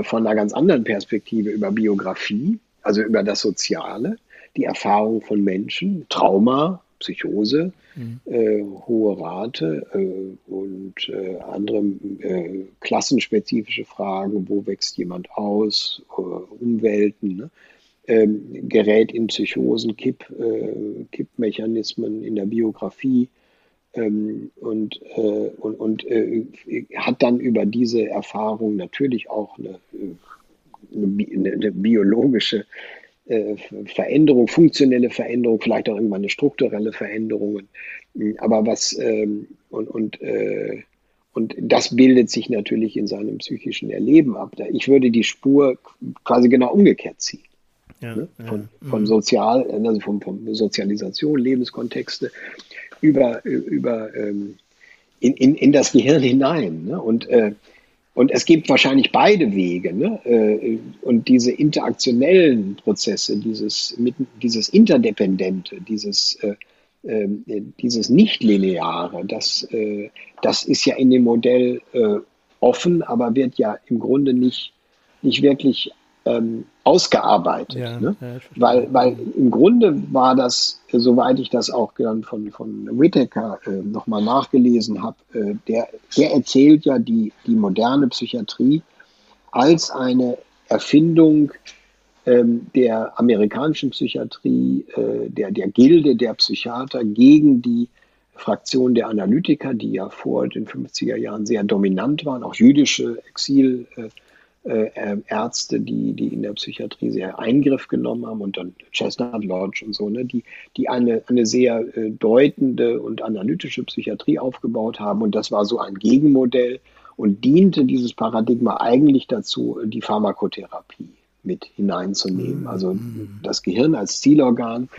von einer ganz anderen Perspektive über Biografie, also über das Soziale, die Erfahrung von Menschen, Trauma, Psychose, mhm. äh, hohe Rate äh, und äh, andere äh, klassenspezifische Fragen, wo wächst jemand aus, äh, Umwelten, ne? ähm, gerät in Psychosen, Kipp, äh, Kippmechanismen in der Biografie ähm, und, und, und hat dann über diese Erfahrung natürlich auch eine, eine, eine biologische äh, Veränderung, funktionelle Veränderung, vielleicht auch irgendwann eine strukturelle Veränderung. Aber was ähm, und, und, äh, und das bildet sich natürlich in seinem psychischen Erleben ab. Ich würde die Spur quasi genau umgekehrt ziehen. Ja, ne? von, ja. von mhm. Sozial, also von, von Sozialisation, Lebenskontexte über, über ähm, in, in, in das Gehirn hinein. Ne? Und äh, und es gibt wahrscheinlich beide Wege. Ne? Äh, und diese interaktionellen Prozesse, dieses, dieses Interdependente, dieses, äh, ähm, dieses Nichtlineare, das, äh, das ist ja in dem Modell offen, aber wird ja im Grunde nicht, nicht wirklich ähm, ausgearbeitet. Ja, ne? ja, weil, weil im Grunde war das, soweit ich das auch dann von, von Whittaker äh, nochmal nachgelesen habe, äh, der, der erzählt ja, die, die moderne Psychiatrie als eine Erfindung ähm, der amerikanischen Psychiatrie, äh, der, der Gilde der Psychiater gegen die Fraktion der Analytiker, die ja vor den 50er Jahren sehr dominant waren, auch jüdische Exilärzte, äh, die, die in der Psychiatrie sehr Eingriff genommen haben und dann Chestnut Lodge und so, ne, die, die eine, eine sehr äh, deutende und analytische Psychiatrie aufgebaut haben. Und das war so ein Gegenmodell und diente dieses Paradigma eigentlich dazu, die Pharmakotherapie mit hineinzunehmen. Also mhm. das Gehirn als Zielorgan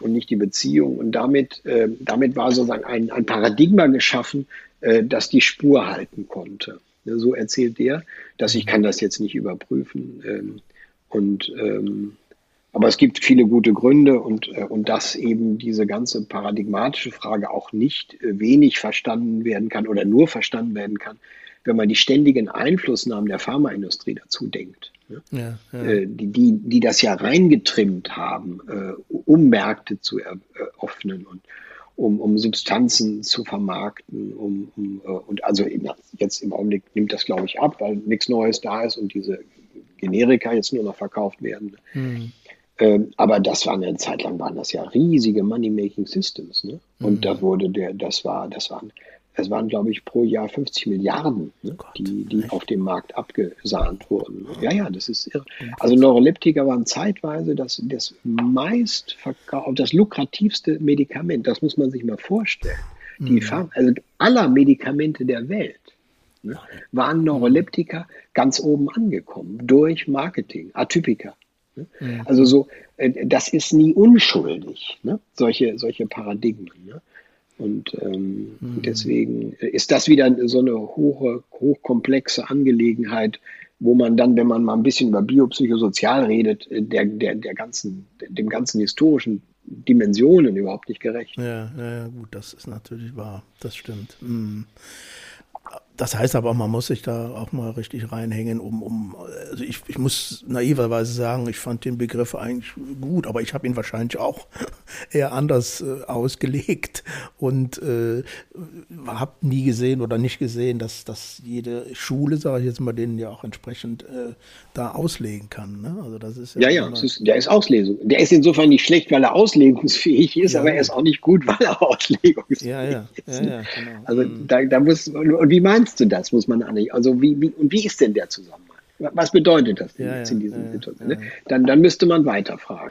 und nicht die Beziehung. Und damit, äh, damit war sozusagen ein, ein Paradigma geschaffen, äh, das die Spur halten konnte. So erzählt der, dass ich kann das jetzt nicht überprüfen. Ähm, und ähm, aber es gibt viele gute Gründe und, äh, und dass eben diese ganze paradigmatische Frage auch nicht äh, wenig verstanden werden kann oder nur verstanden werden kann, wenn man die ständigen Einflussnahmen der Pharmaindustrie dazu denkt. Ne? Ja, ja. Äh, die, die, die das ja reingetrimmt haben, um Märkte zu eröffnen und um, um Substanzen zu vermarkten, um, um äh, und also jetzt im Augenblick nimmt das, glaube ich, ab, weil nichts Neues da ist und diese Generika jetzt nur noch verkauft werden. Mhm. Ähm, aber das war eine Zeit lang waren das ja riesige Money-Making Systems, ne? Und mhm. da wurde der, das war, das waren es waren, glaube ich, pro Jahr 50 Milliarden, ne, oh die, die auf dem Markt abgesahnt wurden. Ja, ja, das ist irre. Also Neuroleptika waren zeitweise das, das meist das lukrativste Medikament. Das muss man sich mal vorstellen. Die mhm. Farm, also aller Medikamente der Welt ne, waren Neuroleptika ganz oben angekommen durch Marketing, Atypika. Ne? Mhm. Also so, äh, das ist nie unschuldig, ne? solche, solche Paradigmen. Und ähm, mhm. deswegen ist das wieder so eine hohe, hochkomplexe Angelegenheit, wo man dann, wenn man mal ein bisschen über biopsychosozial redet, äh, der, der, der ganzen, dem ganzen historischen Dimensionen überhaupt nicht gerecht. Ja, ja, gut, das ist natürlich wahr. Das stimmt. Mhm. Das heißt aber, man muss sich da auch mal richtig reinhängen, um, um also ich, ich muss naiverweise sagen, ich fand den Begriff eigentlich gut, aber ich habe ihn wahrscheinlich auch eher anders äh, ausgelegt und äh, habe nie gesehen oder nicht gesehen, dass, dass jede Schule, sage ich jetzt mal, den ja auch entsprechend äh, da auslegen kann. Ne? Also das ist ja, ja, ja ist, der ist Auslesung. Der ist insofern nicht schlecht, weil er auslegungsfähig ist, ja, aber er ist auch nicht gut, weil er auslegungsfähig ja, ist. Ja, ja, genau. Also mhm. da, da muss, und wie meinst du das, muss man eigentlich, also wie, wie, und wie ist denn der Zusammenhang? Was bedeutet das denn jetzt in dieser Situation? Ne? Dann, dann müsste man weiterfragen.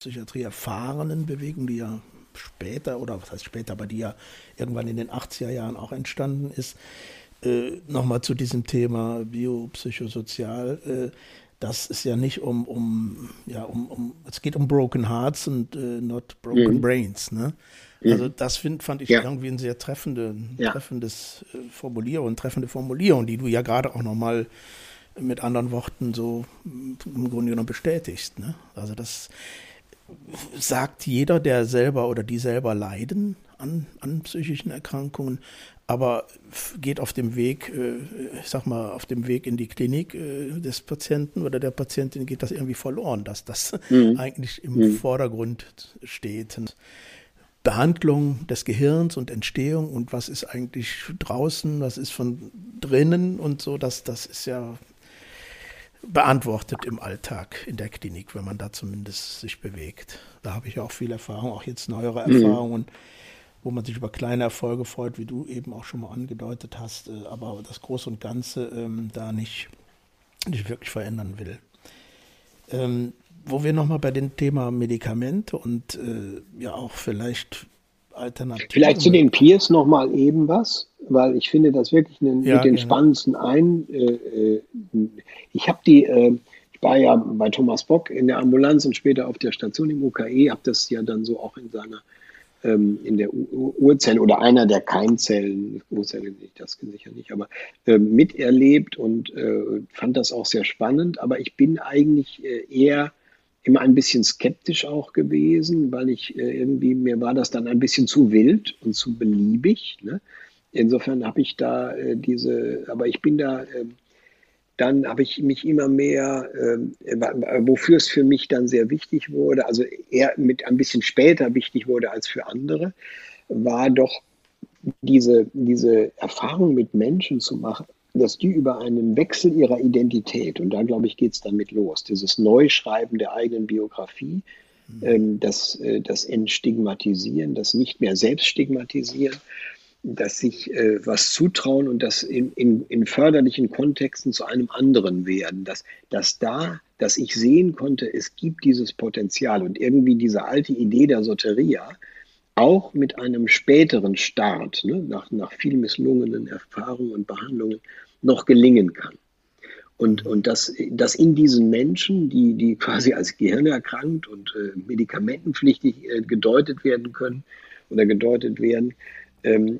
Psychiatrie erfahrenen Bewegungen, die ja später, oder was heißt später, aber die ja irgendwann in den 80er Jahren auch entstanden ist, äh, nochmal zu diesem Thema biopsychosozial. Äh, das ist ja nicht um, um, ja, um, um, es geht um Broken Hearts und äh, not Broken mhm. Brains. Ne? Mhm. Also das find, fand ich ja. irgendwie ein sehr treffende, ja. treffendes äh, Formulierung, treffende Formulierung, die du ja gerade auch nochmal mit anderen Worten so im Grunde genommen bestätigst. Ne? Also das sagt jeder, der selber oder die selber leiden an, an psychischen Erkrankungen, aber geht auf dem Weg, äh, ich sag mal, auf dem Weg in die Klinik äh, des Patienten oder der Patientin geht das irgendwie verloren, dass das mhm. eigentlich im mhm. Vordergrund steht. Behandlung des Gehirns und Entstehung und was ist eigentlich draußen, was ist von drinnen und so, das, das ist ja beantwortet im Alltag in der Klinik, wenn man da zumindest sich bewegt. Da habe ich auch viel Erfahrung, auch jetzt neuere mhm. Erfahrungen, mhm. Wo man sich über kleine Erfolge freut, wie du eben auch schon mal angedeutet hast, äh, aber das Große und Ganze ähm, da nicht, nicht wirklich verändern will. Ähm, wo wir nochmal bei dem Thema Medikamente und äh, ja auch vielleicht Alternativen. Vielleicht zu den Peers nochmal eben was weil ich finde das wirklich einen, ja, mit den genau. spannendsten ein. Äh, äh ich habe die, äh, ich war ja bei Thomas Bock in der Ambulanz und später auf der Station im UKE, habe das ja dann so auch in seiner ähm, in der Urzelle oder einer der Keimzellen, Urzelle ich das sicher nicht, aber äh, miterlebt und äh, fand das auch sehr spannend. Aber ich bin eigentlich äh, eher immer ein bisschen skeptisch auch gewesen, weil ich äh, irgendwie, mir war das dann ein bisschen zu wild und zu beliebig. Ne? Insofern habe ich da äh, diese, aber ich bin da, äh, dann habe ich mich immer mehr, äh, wofür es für mich dann sehr wichtig wurde, also eher mit ein bisschen später wichtig wurde als für andere, war doch diese, diese Erfahrung mit Menschen zu machen, dass die über einen Wechsel ihrer Identität, und da glaube ich, geht es damit los, dieses Neuschreiben der eigenen Biografie, mhm. ähm, das, äh, das Entstigmatisieren, das nicht mehr Selbststigmatisieren, dass sich äh, was zutrauen und das in, in, in förderlichen Kontexten zu einem anderen werden, dass, dass da, dass ich sehen konnte, es gibt dieses Potenzial und irgendwie diese alte Idee der Soteria, auch mit einem späteren Start, ne, nach, nach viel misslungenen Erfahrungen und Behandlungen, noch gelingen kann. Und, und dass, dass in diesen Menschen, die, die quasi als Gehirn erkrankt und äh, medikamentenpflichtig äh, gedeutet werden können oder gedeutet werden,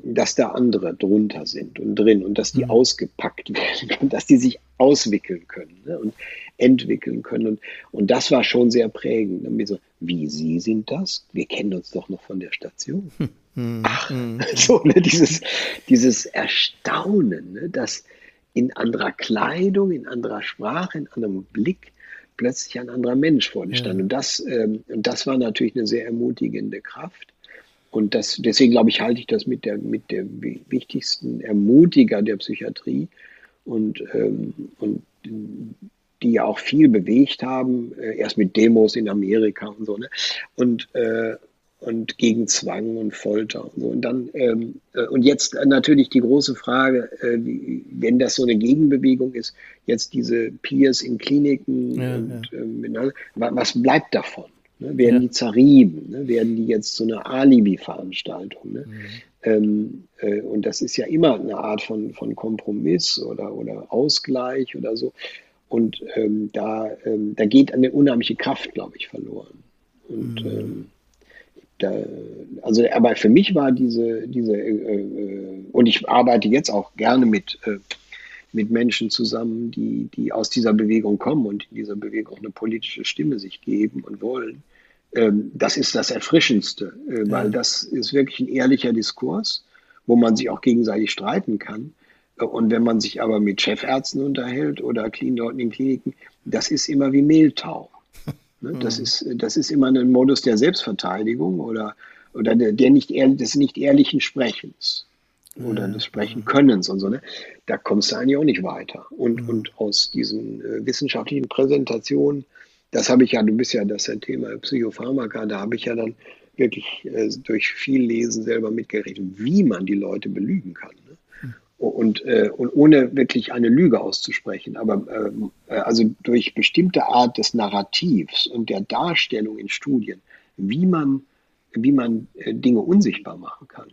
dass da andere drunter sind und drin und dass die mhm. ausgepackt werden können, dass die sich auswickeln können ne, und entwickeln können. Und, und das war schon sehr prägend. Dann so, wie Sie sind das? Wir kennen uns doch noch von der Station. Mhm. Ach, mhm. so, ne, dieses, dieses Erstaunen, ne, dass in anderer Kleidung, in anderer Sprache, in anderem Blick plötzlich ein anderer Mensch vor dir stand. Und, das, ähm, und das war natürlich eine sehr ermutigende Kraft. Und das, deswegen glaube ich, halte ich das mit der, mit der wichtigsten Ermutiger der Psychiatrie und, ähm, und die ja auch viel bewegt haben, äh, erst mit Demos in Amerika und so, ne? Und, äh, und gegen Zwang und Folter und so. Und dann, ähm, äh, und jetzt natürlich die große Frage, äh, wie, wenn das so eine Gegenbewegung ist, jetzt diese Peers in Kliniken ja, und ja. Ähm, was bleibt davon? Ne? Werden ja. die zerrieben? Ne? Werden die jetzt so eine Alibi-Veranstaltung? Ne? Mhm. Ähm, äh, und das ist ja immer eine Art von, von Kompromiss oder, oder Ausgleich oder so. Und ähm, da, ähm, da geht eine unheimliche Kraft, glaube ich, verloren. Und mhm. ähm, da, also, aber für mich war diese, diese äh, äh, und ich arbeite jetzt auch gerne mit, äh, mit Menschen zusammen, die, die aus dieser Bewegung kommen und in dieser Bewegung auch eine politische Stimme sich geben und wollen. Ähm, das ist das Erfrischendste, äh, weil das ist wirklich ein ehrlicher Diskurs, wo man sich auch gegenseitig streiten kann. Und wenn man sich aber mit Chefärzten unterhält oder Clean-Leuten in Kliniken, das ist immer wie Mehltau. Ne? Das, mhm. ist, das ist immer ein Modus der Selbstverteidigung oder, oder der, der nicht ehrlich, des nicht ehrlichen Sprechens oder des Sprechenkönnens und so. Ne? Da kommst du eigentlich auch nicht weiter. Und, und aus diesen äh, wissenschaftlichen Präsentationen, das habe ich ja, du bist ja das ja Thema Psychopharmaka, da habe ich ja dann wirklich äh, durch viel Lesen selber mitgerechnet, wie man die Leute belügen kann. Ne? und, äh, und ohne wirklich eine Lüge auszusprechen, aber ähm, äh, also durch bestimmte Art des Narrativs und der Darstellung in Studien, wie man, wie man äh, Dinge unsichtbar machen kann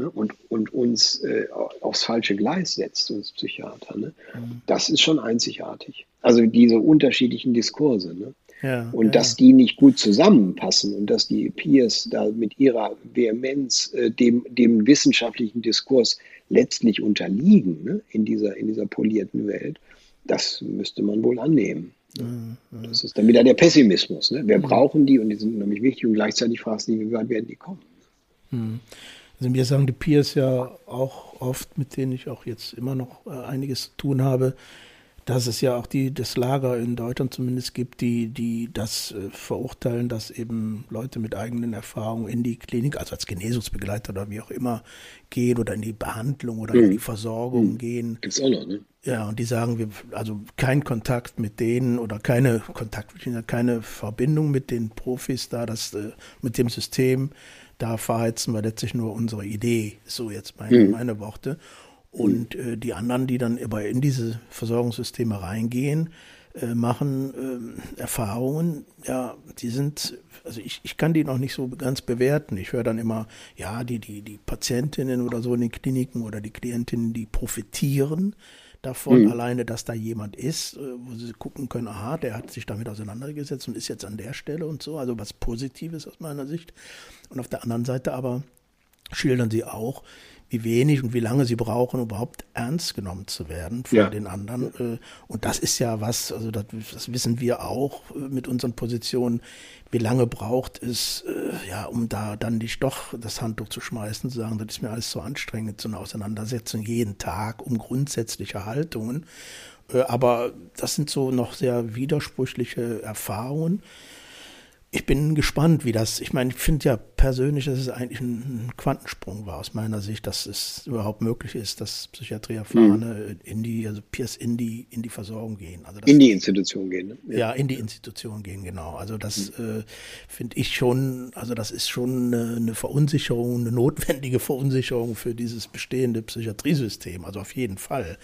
ne? und, und uns äh, aufs falsche Gleis setzt, uns Psychiater. Ne? Mhm. Das ist schon einzigartig. Also diese unterschiedlichen Diskurse. Ne? Ja, und ja. dass die nicht gut zusammenpassen und dass die Peers da mit ihrer Vehemenz äh, dem, dem wissenschaftlichen Diskurs letztlich unterliegen ne, in, dieser, in dieser polierten Welt, das müsste man wohl annehmen. Mhm. Das ist dann wieder der Pessimismus. Ne? Wir mhm. brauchen die und die sind nämlich wichtig und gleichzeitig fragst du dich, wie weit werden die kommen? Mhm. Also mir sagen die Peers ja auch oft, mit denen ich auch jetzt immer noch äh, einiges zu tun habe, dass es ja auch die, das Lager in Deutschland zumindest gibt, die, die das äh, verurteilen, dass eben Leute mit eigenen Erfahrungen in die Klinik, also als Genesungsbegleiter oder wie auch immer, gehen oder in die Behandlung oder mhm. in die Versorgung mhm. gehen. Gibt's auch noch, ne? Ja, und die sagen, wir, also kein Kontakt mit denen oder keine Kontakt, keine Verbindung mit den Profis da, das, äh, mit dem System, da verheizen wir letztlich nur unsere Idee, so jetzt meine, mhm. meine Worte. Und äh, die anderen, die dann aber in diese Versorgungssysteme reingehen, äh, machen äh, Erfahrungen, ja, die sind, also ich, ich kann die noch nicht so ganz bewerten. Ich höre dann immer, ja, die, die, die Patientinnen oder so in den Kliniken oder die Klientinnen, die profitieren davon, mhm. alleine, dass da jemand ist, äh, wo sie gucken können, aha, der hat sich damit auseinandergesetzt und ist jetzt an der Stelle und so, also was Positives aus meiner Sicht. Und auf der anderen Seite aber schildern sie auch, wie wenig und wie lange sie brauchen, überhaupt ernst genommen zu werden von ja. den anderen. Äh, und das ist ja was, also das, das, wissen wir auch äh, mit unseren Positionen, wie lange braucht es, äh, ja, um da dann nicht doch das Handtuch zu schmeißen, zu sagen, das ist mir alles so anstrengend, so eine Auseinandersetzung jeden Tag um grundsätzliche Haltungen. Aber das sind so noch sehr widersprüchliche Erfahrungen ich bin gespannt, wie das, ich meine, ich finde ja persönlich, dass es eigentlich ein Quantensprung war aus meiner Sicht, dass es überhaupt möglich ist, dass Psychiatrieerfahrene mhm. in die, also Peers in die, in die Versorgung gehen. Also in die Institution gehen, ne? Ja. ja. in die Institution gehen, genau. Also das mhm. äh, finde ich schon, also das ist schon eine, eine, Verunsicherung, eine notwendige Verunsicherung für dieses bestehende Psychiatriesystem, also auf jeden Fall.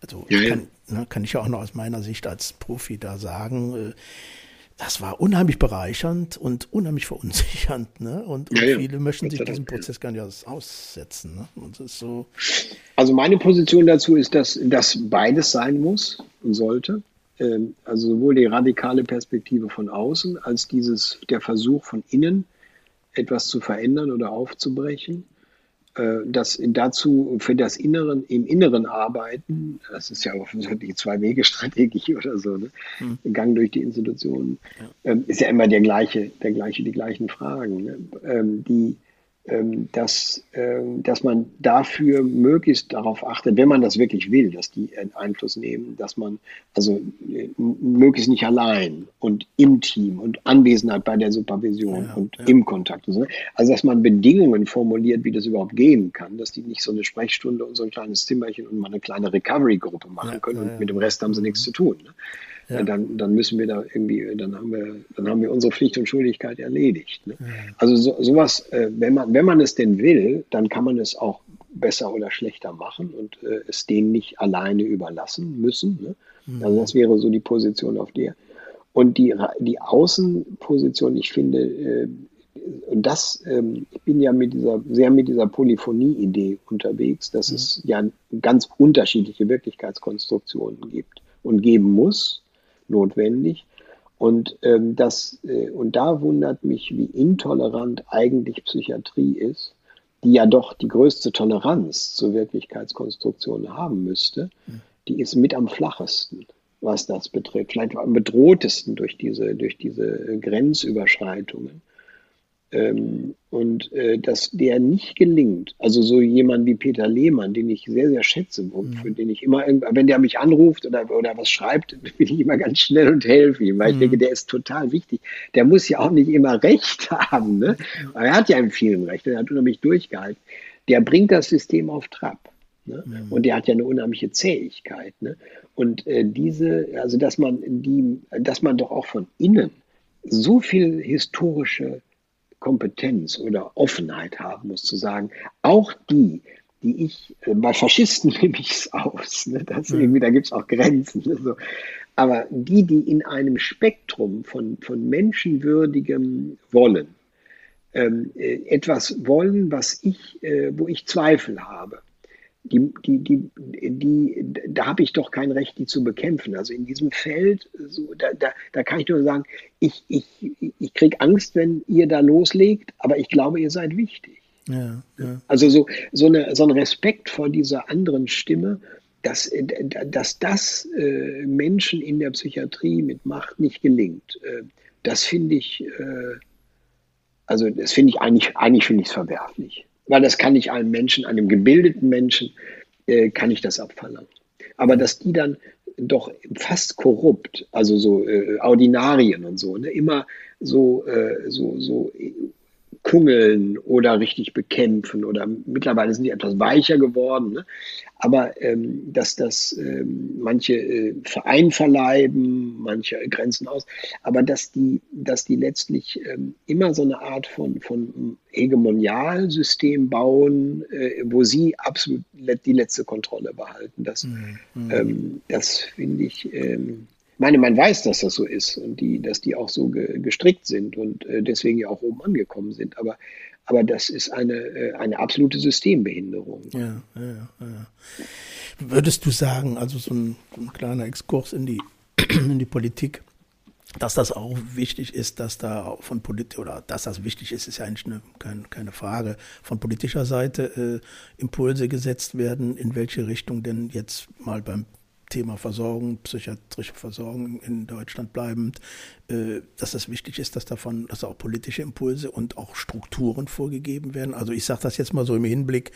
Also ja, kann, ja. Ne, kann ich ja auch noch aus meiner Sicht als Profi da sagen, äh, das war unheimlich bereichernd und unheimlich verunsichernd. Ne? Und, und ja, viele möchten sich diesen Prozess gar nicht aussetzen. Ne? Und das ist so also meine Position dazu ist, dass das beides sein muss und sollte. Ähm, also sowohl die radikale Perspektive von außen als dieses der Versuch von innen etwas zu verändern oder aufzubrechen. Äh, das dazu für das Inneren, im Inneren arbeiten, das ist ja offensichtlich Zwei-Wege-Strategie oder so, ne? Hm. Gang durch die Institutionen, ja. Ähm, ist ja immer der gleiche, der gleiche, die gleichen Fragen, ne? Ähm, die dass, ähm, dass man dafür möglichst darauf achtet, wenn man das wirklich will, dass die Einfluss nehmen, dass man also äh, möglichst nicht allein und im Team und Anwesenheit bei der Supervision ja, und ja. im Kontakt. Und so. Also dass man Bedingungen formuliert, wie das überhaupt gehen kann, dass die nicht so eine Sprechstunde und so ein kleines Zimmerchen und mal eine kleine Recovery-Gruppe machen ja, können und mit dem Rest haben sie nichts zu tun. Ne? Ja. dann, dann müssen wir da irgendwie, dann haben wir, dann haben wir unsere Pflicht und Schuldigkeit erledigt. Ne? Ja. Also so, sowas, äh, wenn man, wenn man es denn will, dann kann man es auch besser oder schlechter machen und äh, es denen nicht alleine überlassen müssen. Ne? Mhm. Also das wäre so die Position auf der. Und die, die Außenposition, ich finde, äh, und das, ähm, ich bin ja mit dieser, sehr mit dieser Polyphonie-Idee unterwegs, dass mhm. es ja ganz unterschiedliche Wirklichkeitskonstruktionen gibt und geben muss notwendig. Und, ähm, das, äh, und da wundert mich, wie intolerant eigentlich Psychiatrie ist, die ja doch die größte Toleranz zur Wirklichkeitskonstruktion haben müsste. Die ist mit am flachesten, was das betrifft. Vielleicht am bedrohtesten durch diese, durch diese Grenzüberschreitungen. Ähm, und äh, dass der nicht gelingt, also so jemand wie Peter Lehmann, den ich sehr, sehr schätze, mhm. für den ich immer, wenn der mich anruft oder, oder was schreibt, bin ich immer ganz schnell und helfe ihm, weil mhm. ich denke, der ist total wichtig. Der muss ja auch nicht immer Recht haben, ne? Aber er hat ja in vielen Recht, er hat unheimlich durchgehalten. Der bringt das System auf Trab. Ne? Mhm. Und der hat ja eine unheimliche Zähigkeit. Ne? Und äh, diese, also dass man die, dass man doch auch von innen so viel historische Kompetenz oder Offenheit haben muss, zu sagen, auch die, die ich, äh, bei Faschisten nehme ich es aus, ne, das irgendwie, da gibt es auch Grenzen. Ne, so. Aber die, die in einem Spektrum von, von menschenwürdigem Wollen ähm, äh, etwas wollen, was ich, äh, wo ich Zweifel habe, die, die, die, die, da habe ich doch kein Recht, die zu bekämpfen. Also in diesem Feld, so, da, da, da kann ich nur sagen, ich, ich, ich kriege Angst, wenn ihr da loslegt, aber ich glaube, ihr seid wichtig. Ja, ja. Also so, so, eine, so ein Respekt vor dieser anderen Stimme, dass, dass das äh, Menschen in der Psychiatrie mit Macht nicht gelingt, äh, das finde ich, äh, also das finde ich eigentlich, eigentlich finde ich es verwerflich weil das kann ich einem Menschen, einem gebildeten Menschen, äh, kann ich das abverlangen. Aber dass die dann doch fast korrupt, also so äh, Ordinarien und so, ne, immer so, äh, so, so kungeln oder richtig bekämpfen oder mittlerweile sind die etwas weicher geworden. Ne? Aber ähm, dass das ähm, manche äh, vereinverleiben, manche grenzen aus, aber dass die, dass die letztlich ähm, immer so eine Art von, von Hegemonialsystem bauen, äh, wo sie absolut die letzte Kontrolle behalten. Das, mhm. ähm, das finde ich. Meine, man weiß, dass das so ist und die, dass die auch so ge, gestrickt sind und äh, deswegen ja auch oben angekommen sind. Aber, aber das ist eine, äh, eine absolute Systembehinderung. Ja, ja, ja. Würdest du sagen, also so ein, ein kleiner Exkurs in die, in die Politik, dass das auch wichtig ist, dass da von Polit oder dass das wichtig ist, ist ja eigentlich eine, keine, keine Frage. Von politischer Seite äh, Impulse gesetzt werden, in welche Richtung denn jetzt mal beim Thema Versorgung, psychiatrische Versorgung in Deutschland bleibend, äh, dass es wichtig ist, dass davon, dass auch politische Impulse und auch Strukturen vorgegeben werden. Also ich sage das jetzt mal so im Hinblick,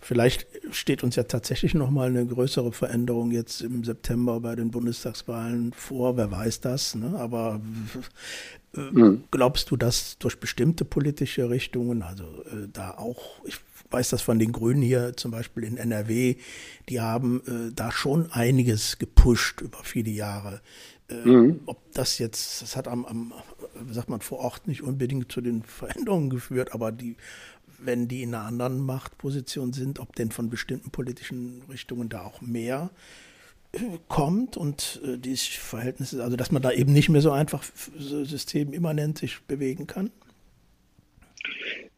vielleicht steht uns ja tatsächlich noch mal eine größere Veränderung jetzt im September bei den Bundestagswahlen vor. Wer weiß das? Ne? Aber äh, mhm. glaubst du, dass durch bestimmte politische Richtungen, also äh, da auch, ich weiß das von den Grünen hier zum Beispiel in NRW, die haben äh, da schon einiges gepusht über viele Jahre. Äh, mhm. Ob das jetzt, das hat am, am, sagt man, vor Ort nicht unbedingt zu den Veränderungen geführt, aber die, wenn die in einer anderen Machtposition sind, ob denn von bestimmten politischen Richtungen da auch mehr äh, kommt und äh, die Verhältnisse, also dass man da eben nicht mehr so einfach systemimmanent sich bewegen kann?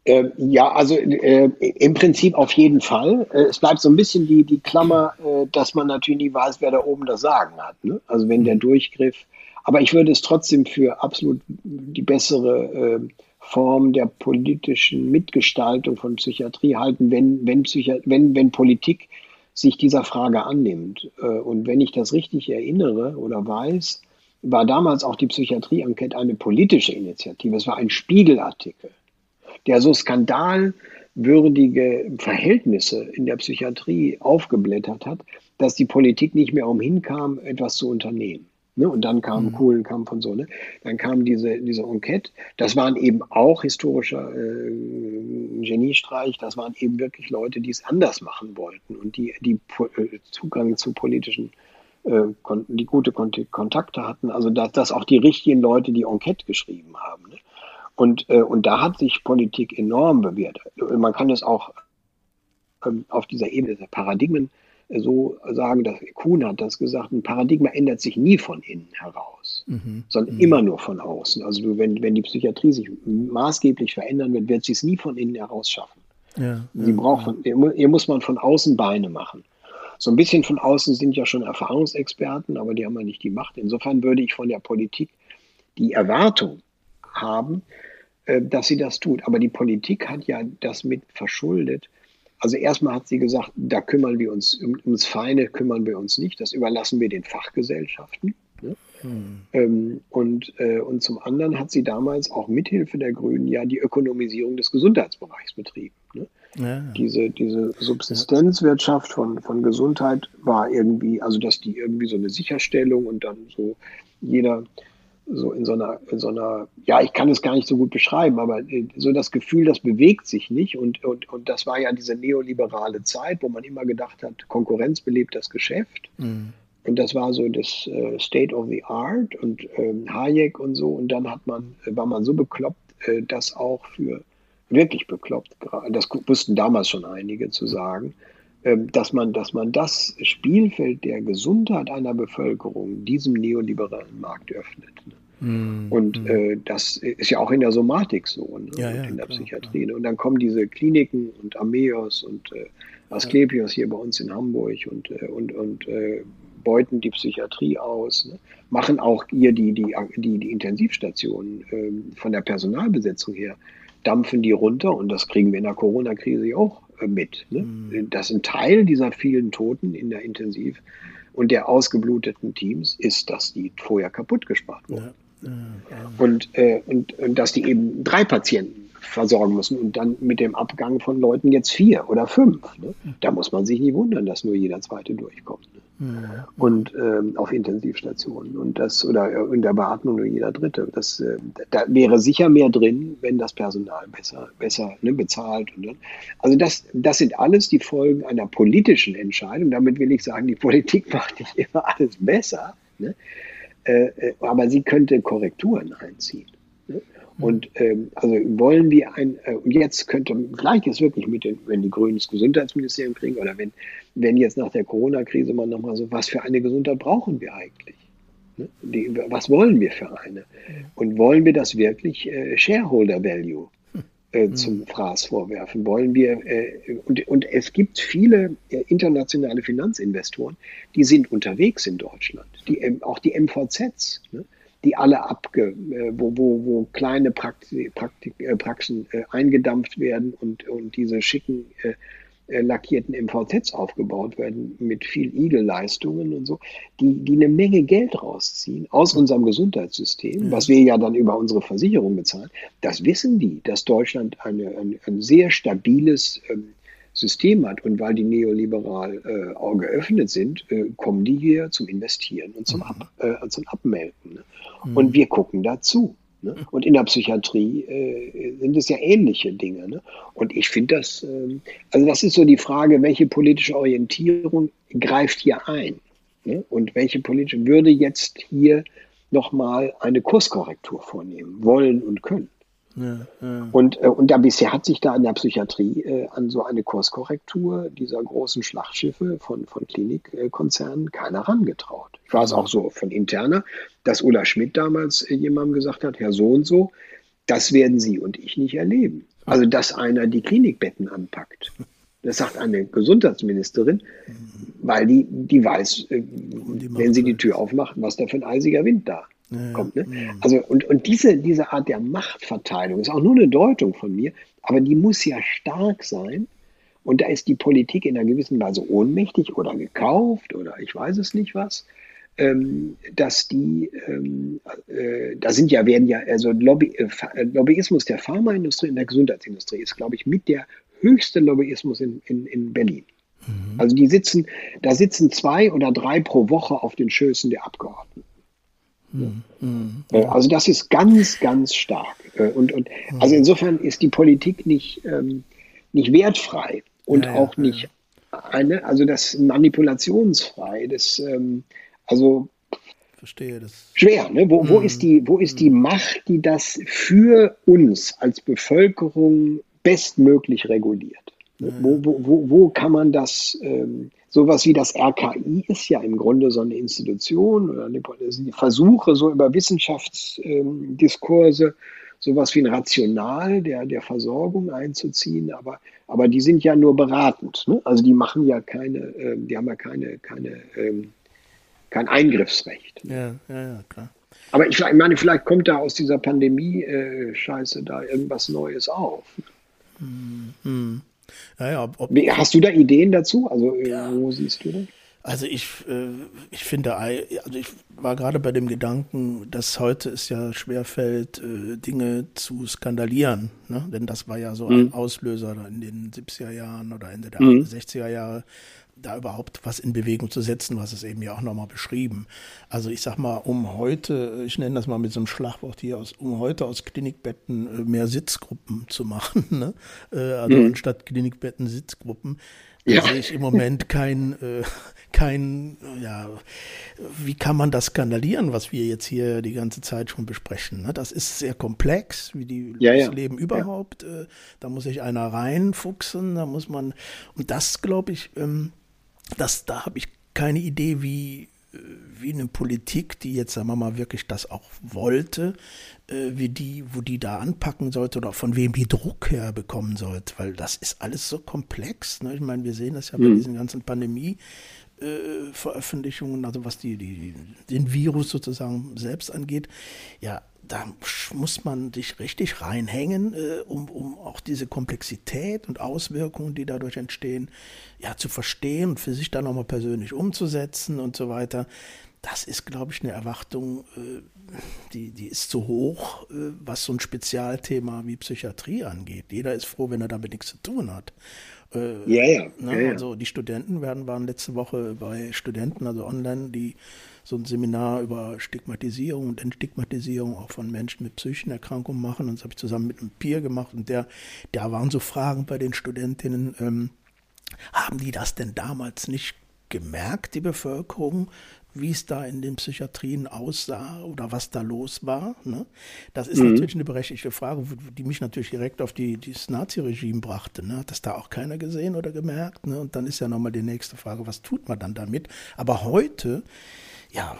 Äh, ja, also äh, im Prinzip auf jeden Fall. Äh, es bleibt so ein bisschen die, die Klammer, äh, dass man natürlich nie weiß, wer da oben das Sagen hat. Ne? Also wenn der. Durchgriff. Aber ich würde es trotzdem für absolut die bessere äh, Form der politischen Mitgestaltung von Psychiatrie halten, wenn, wenn, Psychi wenn, wenn Politik sich dieser Frage annimmt. Äh, und wenn ich das richtig erinnere oder weiß, war damals auch die Psychiatrie-Enquete eine politische Initiative. Es war ein Spiegelartikel der so skandalwürdige Verhältnisse in der Psychiatrie aufgeblättert hat, dass die Politik nicht mehr umhin kam, etwas zu unternehmen. Ne? Und dann kam mhm. Kuhlenkampf und so. Ne? Dann kam diese, diese Enquete. Das waren eben auch historischer äh, Geniestreich. Das waren eben wirklich Leute, die es anders machen wollten und die, die äh, Zugang zu politischen, äh, die gute Kontakte hatten. Also dass, dass auch die richtigen Leute die Enquete geschrieben haben. Ne? Und, äh, und da hat sich Politik enorm bewährt. Man kann es auch ähm, auf dieser Ebene der Paradigmen äh, so sagen, dass Kuhn hat das gesagt, ein Paradigma ändert sich nie von innen heraus, mhm. sondern mhm. immer nur von außen. Also wenn, wenn die Psychiatrie sich maßgeblich verändern wird, wird sie es nie von innen heraus schaffen. Ja, sie ja, braucht von, ihr, muss man von außen Beine machen. So ein bisschen von außen sind ja schon Erfahrungsexperten, aber die haben ja nicht die Macht. Insofern würde ich von der Politik die Erwartung haben, dass sie das tut. Aber die Politik hat ja das mit verschuldet. Also erstmal hat sie gesagt, da kümmern wir uns, um, ums Feine kümmern wir uns nicht, das überlassen wir den Fachgesellschaften. Ne? Hm. Ähm, und, äh, und zum anderen hat sie damals auch mithilfe der Grünen ja die Ökonomisierung des Gesundheitsbereichs betrieben. Ne? Ja. Diese, diese Subsistenzwirtschaft von, von Gesundheit war irgendwie, also dass die irgendwie so eine Sicherstellung und dann so jeder so in so einer, in so einer, ja, ich kann es gar nicht so gut beschreiben, aber äh, so das Gefühl, das bewegt sich nicht. Und, und, und das war ja diese neoliberale Zeit, wo man immer gedacht hat, Konkurrenz belebt das Geschäft. Mhm. Und das war so das äh, State of the Art und ähm, Hayek und so. Und dann hat man, war man so bekloppt, äh, das auch für wirklich bekloppt, das wussten damals schon einige zu sagen, dass man, dass man das Spielfeld der Gesundheit einer Bevölkerung diesem neoliberalen Markt öffnet. Ne? Mm, und mm. Äh, das ist ja auch in der Somatik so, ne? ja, ja, in der klar, Psychiatrie. Klar. Ne? Und dann kommen diese Kliniken und Ameos und äh, Asklepios hier bei uns in Hamburg und, äh, und, und äh, beuten die Psychiatrie aus, ne? machen auch hier die, die, die, die Intensivstationen ähm, von der Personalbesetzung her, dampfen die runter und das kriegen wir in der Corona-Krise auch mit. Ne? Mhm. Dass ein Teil dieser vielen Toten in der Intensiv und der ausgebluteten Teams ist, dass die vorher kaputt gespart wurden. Ja. Ja, Und, äh, und, und dass die eben drei Patienten versorgen müssen und dann mit dem Abgang von Leuten jetzt vier oder fünf. Ne? Da muss man sich nicht wundern, dass nur jeder zweite durchkommt. Ne? Ja. Und ähm, auf Intensivstationen und das oder in der Beatmung nur jeder dritte. Das, äh, da wäre sicher mehr drin, wenn das Personal besser, besser ne, bezahlt. Und, also das, das sind alles die Folgen einer politischen Entscheidung. Damit will ich sagen, die Politik macht nicht immer alles besser. Ne? Äh, äh aber sie könnte Korrekturen einziehen. Ne? Und ähm, also wollen wir ein, äh, jetzt könnte, vielleicht ist wirklich mit den, wenn die Grünen das Gesundheitsministerium kriegen oder wenn, wenn jetzt nach der Corona-Krise man nochmal so, was für eine Gesundheit brauchen wir eigentlich? Ne? Die, was wollen wir für eine? Und wollen wir das wirklich äh, Shareholder Value äh, mhm. zum Fraß vorwerfen? Wollen wir, äh, und, und es gibt viele äh, internationale Finanzinvestoren, die sind unterwegs in Deutschland, die, auch die MVZs. Ne? Die alle abge, äh, wo, wo, wo kleine Praxi, Praktik, äh, Praxen äh, eingedampft werden und, und diese schicken lackierten MVZs aufgebaut werden mit viel Igel-Leistungen und so, die, die eine Menge Geld rausziehen aus unserem Gesundheitssystem, was wir ja dann über unsere Versicherung bezahlen. Das wissen die, dass Deutschland eine, ein, ein sehr stabiles ähm, System hat und weil die neoliberal äh, auch geöffnet sind, äh, kommen die hier zum Investieren und zum, mhm. Ab, äh, zum Abmelden. Ne? Mhm. Und wir gucken dazu. Ne? Und in der Psychiatrie äh, sind es ja ähnliche Dinge. Ne? Und ich finde das, äh, also das ist so die Frage, welche politische Orientierung greift hier ein? Ne? Und welche politische würde jetzt hier nochmal eine Kurskorrektur vornehmen wollen und können? Ja, ja. Und, äh, und da bisher hat sich da in der Psychiatrie äh, an so eine Kurskorrektur dieser großen Schlachtschiffe von, von Klinikkonzernen keiner herangetraut. Ich weiß auch so von interner, dass Ulla Schmidt damals äh, jemandem gesagt hat, Herr so und so, das werden Sie und ich nicht erleben. Also, dass einer die Klinikbetten anpackt. Das sagt eine Gesundheitsministerin, weil die, die weiß, äh, die wenn sie die Tür aufmacht, was da für ein eisiger Wind da ja, kommt. Ne? Ja. Also, und, und diese, diese Art der Machtverteilung ist auch nur eine Deutung von mir, aber die muss ja stark sein. Und da ist die Politik in einer gewissen Weise ohnmächtig oder gekauft oder ich weiß es nicht was. Ähm, dass die, ähm, äh, da sind ja, werden ja, also Lobby, äh, Lobbyismus der Pharmaindustrie und der Gesundheitsindustrie ist, glaube ich, mit der höchste Lobbyismus in, in, in Berlin. Mhm. Also die sitzen, da sitzen zwei oder drei pro Woche auf den Schößen der Abgeordneten. Mhm. Also das ist ganz, ganz stark. Äh, und, und also insofern ist die Politik nicht, ähm, nicht wertfrei und ja, auch ja, nicht eine, also das manipulationsfrei. Das, ähm, also verstehe das. Schwer, ne? Wo, wo, mhm. ist die, wo ist die Macht, die das für uns als Bevölkerung bestmöglich reguliert? Ja. Wo, wo, wo, wo kann man das ähm, Sowas wie das RKI ist ja im Grunde so eine Institution oder eine, die Versuche so über Wissenschaftsdiskurse, ähm, sowas wie ein Rational der, der Versorgung einzuziehen, aber, aber die sind ja nur beratend. Ne? Also die machen ja keine, äh, die haben ja keine, keine, ähm, kein Eingriffsrecht. Ja, ja, ja, klar. Aber ich, ich meine, vielleicht kommt da aus dieser Pandemie-Scheiße äh, da irgendwas Neues auf. Hm, hm. Ja, ja, ob, Hast du da Ideen dazu? Also äh, ja. wo siehst du das? Also ich, äh, ich finde, also ich war gerade bei dem Gedanken, dass heute es ja schwerfällt, äh, Dinge zu skandalieren. Ne? Denn das war ja so ein mhm. Auslöser in den 70er Jahren oder Ende der mhm. 60er Jahre, da überhaupt was in Bewegung zu setzen, was es eben ja auch nochmal beschrieben. Also ich sag mal, um heute, ich nenne das mal mit so einem Schlagwort hier aus, um heute aus Klinikbetten äh, mehr Sitzgruppen zu machen, ne? Äh, also mhm. anstatt Klinikbetten Sitzgruppen, ja. sehe ich im Moment kein, äh, kein, ja, wie kann man das skandalieren, was wir jetzt hier die ganze Zeit schon besprechen. Ne? Das ist sehr komplex, wie die, ja, ja. Leben überhaupt. Äh, da muss sich einer reinfuchsen, da muss man, und das glaube ich, ähm, das, da habe ich keine Idee, wie, äh, wie eine Politik, die jetzt, sagen wir mal, wirklich das auch wollte, äh, wie die, wo die da anpacken sollte oder von wem die Druck herbekommen sollte, weil das ist alles so komplex. Ne? Ich meine, wir sehen das ja bei mhm. diesen ganzen Pandemie. Äh, Veröffentlichungen, also was die, die, den Virus sozusagen selbst angeht, ja, da muss man sich richtig reinhängen, äh, um, um auch diese Komplexität und Auswirkungen, die dadurch entstehen, ja, zu verstehen und für sich dann nochmal persönlich umzusetzen und so weiter. Das ist, glaube ich, eine Erwartung, äh, die, die ist zu hoch, äh, was so ein Spezialthema wie Psychiatrie angeht. Jeder ist froh, wenn er damit nichts zu tun hat. Äh, ja, ja. Ne, ja, Also die Studenten werden, waren letzte Woche bei Studenten, also online, die so ein Seminar über Stigmatisierung und Entstigmatisierung auch von Menschen mit psychischen Erkrankungen machen. Und das habe ich zusammen mit einem Peer gemacht. Und der, da waren so Fragen bei den Studentinnen, ähm, haben die das denn damals nicht gemerkt, die Bevölkerung, wie es da in den Psychiatrien aussah oder was da los war. Ne? Das ist mhm. natürlich eine berechtigte Frage, die mich natürlich direkt auf die, dieses Nazi-Regime brachte. Ne? Hat das da auch keiner gesehen oder gemerkt? Ne? Und dann ist ja nochmal die nächste Frage, was tut man dann damit? Aber heute, ja,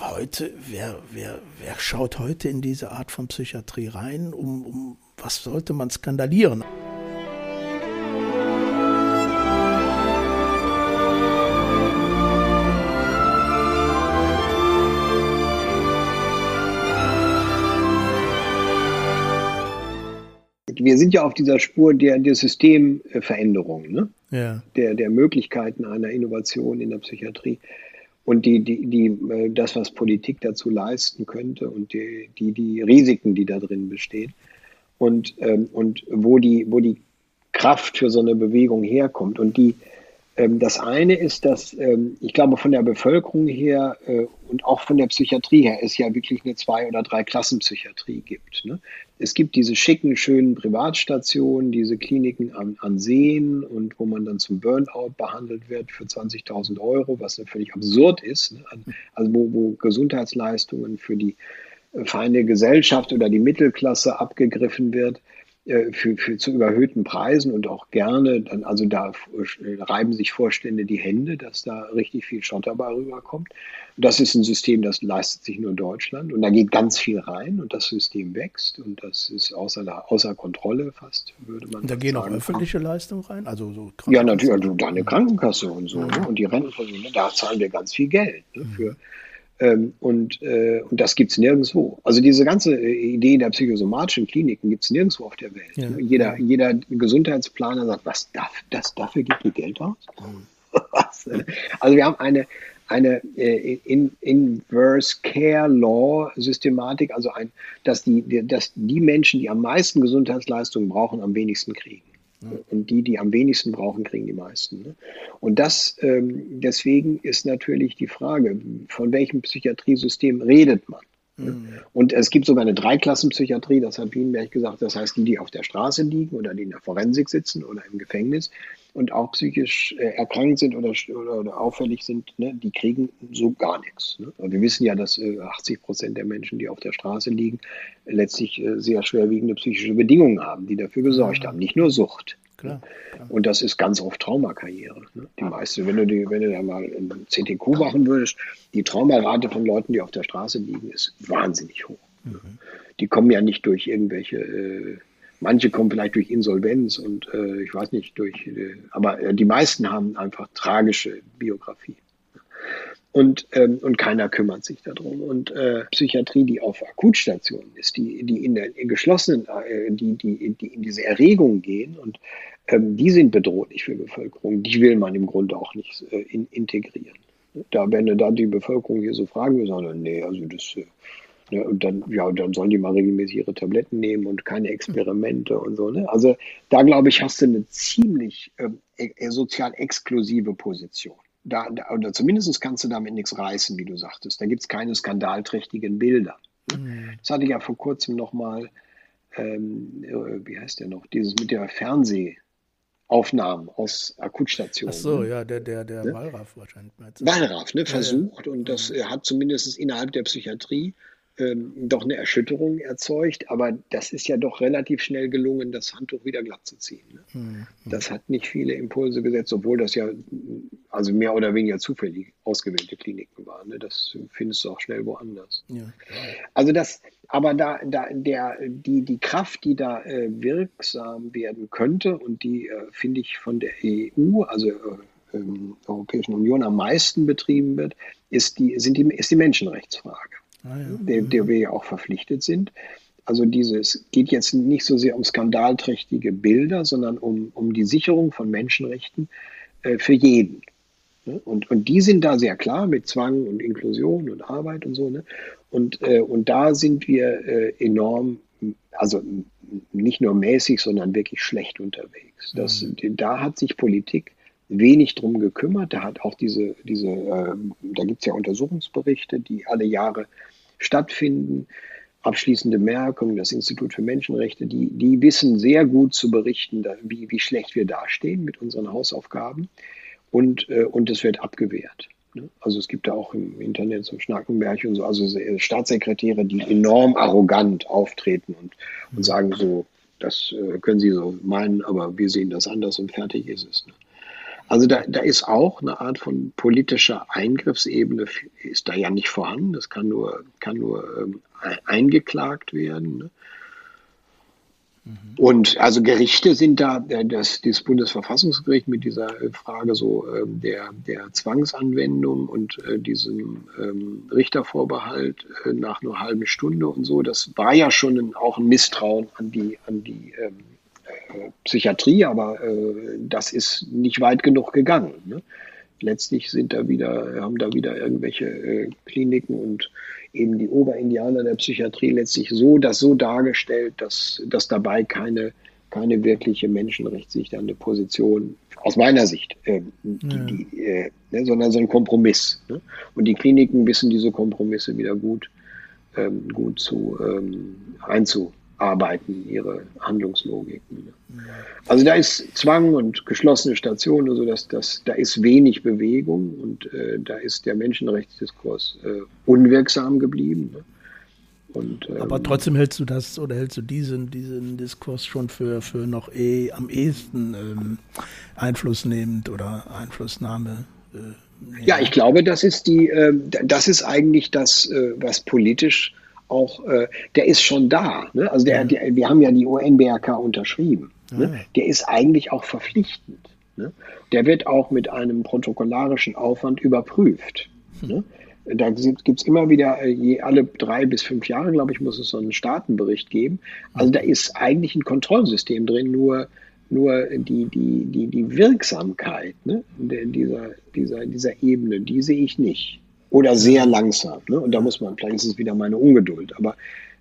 heute, wer, wer, wer schaut heute in diese Art von Psychiatrie rein? Um, um was sollte man skandalieren? wir sind ja auf dieser Spur der, der Systemveränderung, ne? ja. der, der Möglichkeiten einer Innovation in der Psychiatrie und die, die, die, äh, das, was Politik dazu leisten könnte und die, die, die Risiken, die da drin bestehen. Und, ähm, und wo, die, wo die Kraft für so eine Bewegung herkommt. Und die, das eine ist, dass ähm, ich glaube, von der Bevölkerung her äh, und auch von der Psychiatrie her es ja wirklich eine Zwei- oder Drei-Klassen-Psychiatrie gibt. Ne? Es gibt diese schicken, schönen Privatstationen, diese Kliniken an, an Seen und wo man dann zum Burnout behandelt wird für 20.000 Euro, was völlig absurd ist. Ne? Also wo, wo Gesundheitsleistungen für die äh, feine Gesellschaft oder die Mittelklasse abgegriffen wird. Äh, für, für zu überhöhten Preisen und auch gerne, dann, also da äh, reiben sich Vorstände die Hände, dass da richtig viel Schotter bei rüberkommt. Das ist ein System, das leistet sich nur Deutschland und da geht ganz viel rein und das System wächst und das ist außer, außer Kontrolle fast, würde man und Da gehen sagen. auch öffentliche Leistungen rein? Also so ja, natürlich, also deine Krankenkasse und so ne? und die Rentenversicherung, da zahlen wir ganz viel Geld ne? für ähm, und, äh, und das gibt es nirgendwo. Also diese ganze äh, Idee der psychosomatischen Kliniken gibt es nirgendwo auf der Welt. Ja. Jeder, jeder Gesundheitsplaner sagt, was darf, das, dafür gibt ihr Geld aus? Mhm. also wir haben eine, eine äh, in, Inverse Care Law Systematik, also ein, dass die, dass die Menschen, die am meisten Gesundheitsleistungen brauchen, am wenigsten kriegen. Und die, die am wenigsten brauchen, kriegen die meisten. Ne? Und das, ähm, deswegen ist natürlich die Frage, von welchem Psychiatriesystem redet man? Mhm. Und es gibt sogar eine Dreiklassenpsychiatrie, das hat Wienberg gesagt, das heißt die, die auf der Straße liegen oder die in der Forensik sitzen oder im Gefängnis und auch psychisch äh, erkrankt sind oder, oder, oder auffällig sind, ne, die kriegen so gar nichts. Ne? wir wissen ja, dass äh, 80 Prozent der Menschen, die auf der Straße liegen, letztlich äh, sehr schwerwiegende psychische Bedingungen haben, die dafür gesorgt mhm. haben, nicht nur Sucht. Klar, klar. Und das ist ganz oft Traumakarriere. Ne? Die meiste, wenn du, die, wenn du da mal ein CTQ machen würdest, die Traumarate von Leuten, die auf der Straße liegen, ist wahnsinnig hoch. Mhm. Die kommen ja nicht durch irgendwelche, äh, manche kommen vielleicht durch Insolvenz und äh, ich weiß nicht, durch, äh, aber äh, die meisten haben einfach tragische Biografie. Und, ähm, und keiner kümmert sich darum. Und äh, Psychiatrie, die auf Akutstationen ist, die, die in der in geschlossenen, äh, die, die, die in diese Erregung gehen und ähm, die sind bedrohlich für die Bevölkerung. Die will man im Grunde auch nicht äh, in, integrieren. Da, wenn dann die Bevölkerung hier so fragen, sagen, nee, also das, ne, und dann, ja, dann sollen die mal regelmäßig ihre Tabletten nehmen und keine Experimente und so. Ne? Also da glaube ich, hast du eine ziemlich e sozial exklusive Position. Da, da, oder zumindest kannst du damit nichts reißen, wie du sagtest. Da gibt es keine skandalträchtigen Bilder. Mhm. Das hatte ich ja vor kurzem nochmal, ähm, äh, wie heißt der noch, dieses mit der Fernseh- Aufnahmen aus Akutstationen. Ach so, ja, der, der, der ne? Wallraff wahrscheinlich. Wallraff, ne, versucht ja, ja. und das mhm. hat zumindest innerhalb der Psychiatrie ähm, doch eine Erschütterung erzeugt, aber das ist ja doch relativ schnell gelungen, das Handtuch wieder glatt zu ziehen. Ne? Mhm. Das hat nicht viele Impulse gesetzt, obwohl das ja also mehr oder weniger zufällig ausgewählte Kliniken waren. Ne? Das findest du auch schnell woanders. Ja. Also das, aber da, da der, die, die Kraft, die da äh, wirksam werden könnte und die, äh, finde ich, von der EU, also äh, ähm, Europäischen Union am meisten betrieben wird, ist die, sind die, ist die Menschenrechtsfrage ah, ja. der, der wir ja auch verpflichtet sind. Also dieses geht jetzt nicht so sehr um skandalträchtige Bilder, sondern um, um die Sicherung von Menschenrechten äh, für jeden. Ne? Und, und die sind da sehr klar mit Zwang und Inklusion und Arbeit und so. Ne? Und, äh, und da sind wir äh, enorm, also nicht nur mäßig, sondern wirklich schlecht unterwegs. Das, mhm. Da hat sich Politik wenig drum gekümmert. Da hat auch diese, diese äh, da gibt es ja Untersuchungsberichte, die alle Jahre stattfinden. Abschließende Merkung, das Institut für Menschenrechte, die, die wissen sehr gut zu berichten, wie, wie schlecht wir dastehen mit unseren Hausaufgaben und, äh, und es wird abgewehrt. Ne? Also es gibt da auch im Internet so Schnackenberg und so, also Staatssekretäre, die enorm arrogant auftreten und, und sagen so, das äh, können Sie so meinen, aber wir sehen das anders und fertig ist es. Ne? Also da, da ist auch eine Art von politischer Eingriffsebene, ist da ja nicht vorhanden. Das kann nur, kann nur ähm, eingeklagt werden. Ne? Und also Gerichte sind da, äh, das, das Bundesverfassungsgericht mit dieser äh, Frage so äh, der, der Zwangsanwendung und äh, diesem ähm, Richtervorbehalt äh, nach nur halben Stunde und so, das war ja schon ein, auch ein Misstrauen an die, an die ähm, äh, Psychiatrie, aber das ist nicht weit genug gegangen. Ne? Letztlich sind da wieder, haben da wieder irgendwelche Kliniken und eben die Oberindianer der Psychiatrie letztlich so das so dargestellt, dass, dass dabei keine, keine wirkliche menschenrechtssichernde Position aus meiner Sicht, äh, die, die, äh, ne, sondern so ein Kompromiss. Ne? Und die Kliniken wissen diese Kompromisse wieder gut, ähm, gut zu ähm, einzu, arbeiten, ihre Handlungslogiken. Also da ist Zwang und geschlossene Stationen, also das, das, da ist wenig Bewegung und äh, da ist der Menschenrechtsdiskurs äh, unwirksam geblieben. Ne? Und, ähm, Aber trotzdem hältst du das oder hältst du diesen, diesen Diskurs schon für, für noch eh am ehesten ähm, einflussnehmend oder Einflussnahme? Äh, ja, ich glaube, das ist die, äh, das ist eigentlich das, äh, was politisch auch, äh, der ist schon da. Ne? Also der, der, wir haben ja die UN-BRK unterschrieben. Ne? Der ist eigentlich auch verpflichtend. Ne? Der wird auch mit einem protokollarischen Aufwand überprüft. Ne? Da gibt es immer wieder, äh, je alle drei bis fünf Jahre, glaube ich, muss es so einen Staatenbericht geben. Also da ist eigentlich ein Kontrollsystem drin, nur, nur die, die, die, die Wirksamkeit ne, dieser, dieser, dieser Ebene, die sehe ich nicht oder sehr langsam. Ne? Und da muss man, vielleicht ist es wieder meine Ungeduld, aber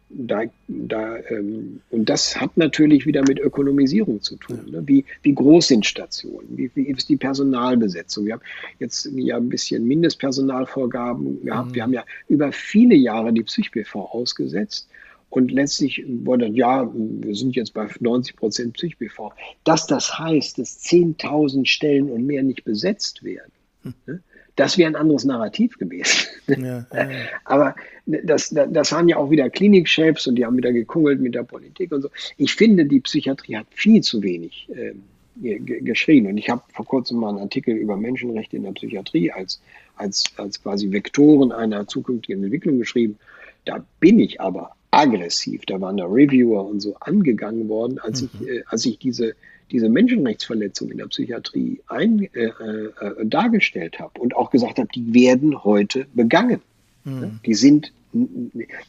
da, da ähm, und das hat natürlich wieder mit Ökonomisierung zu tun. Ne? Wie, wie groß sind Stationen? Wie, wie ist die Personalbesetzung? Wir haben jetzt ja ein bisschen Mindestpersonalvorgaben gehabt. Mhm. Wir haben ja über viele Jahre die PsychBV ausgesetzt. Und letztlich wurde, ja, wir sind jetzt bei 90 Prozent PsychBV. Dass das heißt, dass 10.000 Stellen und mehr nicht besetzt werden, hm. ne? Das wäre ein anderes Narrativ gewesen. Ja, ja. Aber das, das waren ja auch wieder Klinikchefs und die haben wieder gekungelt mit der Politik und so. Ich finde, die Psychiatrie hat viel zu wenig äh, geschrien. Und ich habe vor kurzem mal einen Artikel über Menschenrechte in der Psychiatrie als, als, als quasi Vektoren einer zukünftigen Entwicklung geschrieben. Da bin ich aber aggressiv. Da waren da Reviewer und so angegangen worden, als mhm. ich, äh, als ich diese diese Menschenrechtsverletzung in der Psychiatrie ein, äh, äh, dargestellt habe und auch gesagt habe, die werden heute begangen. Mhm. Die sind,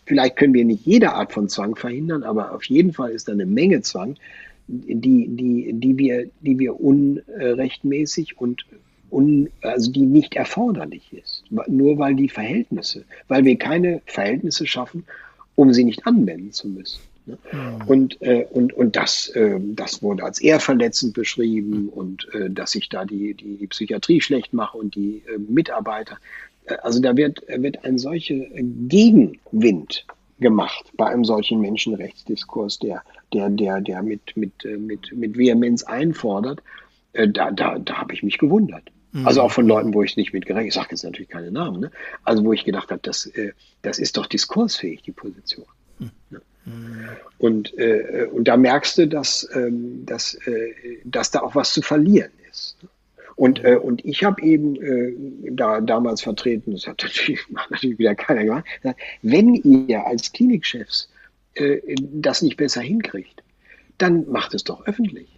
vielleicht können wir nicht jede Art von Zwang verhindern, aber auf jeden Fall ist da eine Menge Zwang, die, die, die, wir, die wir unrechtmäßig und un, also die nicht erforderlich ist. Nur weil die Verhältnisse, weil wir keine Verhältnisse schaffen, um sie nicht anwenden zu müssen. Mhm. Und, äh, und, und das, äh, das wurde als ehrverletzend beschrieben und äh, dass ich da die, die, die Psychiatrie schlecht mache und die äh, Mitarbeiter. Äh, also da wird, wird ein solcher Gegenwind gemacht bei einem solchen Menschenrechtsdiskurs, der, der, der, der mit, mit, äh, mit, mit Vehemenz einfordert. Da, da, da habe ich mich gewundert. Mhm. Also auch von Leuten, wo ich nicht mit gerechnet, ich sage jetzt natürlich keine Namen, ne? also wo ich gedacht habe, das, das ist doch diskursfähig, die Position. Mhm. Ne? Und, äh, und da merkst du, dass, ähm, dass, äh, dass da auch was zu verlieren ist. Und, äh, und ich habe eben äh, da damals vertreten, das hat natürlich, natürlich wieder keiner gemacht, wenn ihr als Klinikchefs äh, das nicht besser hinkriegt, dann macht es doch öffentlich.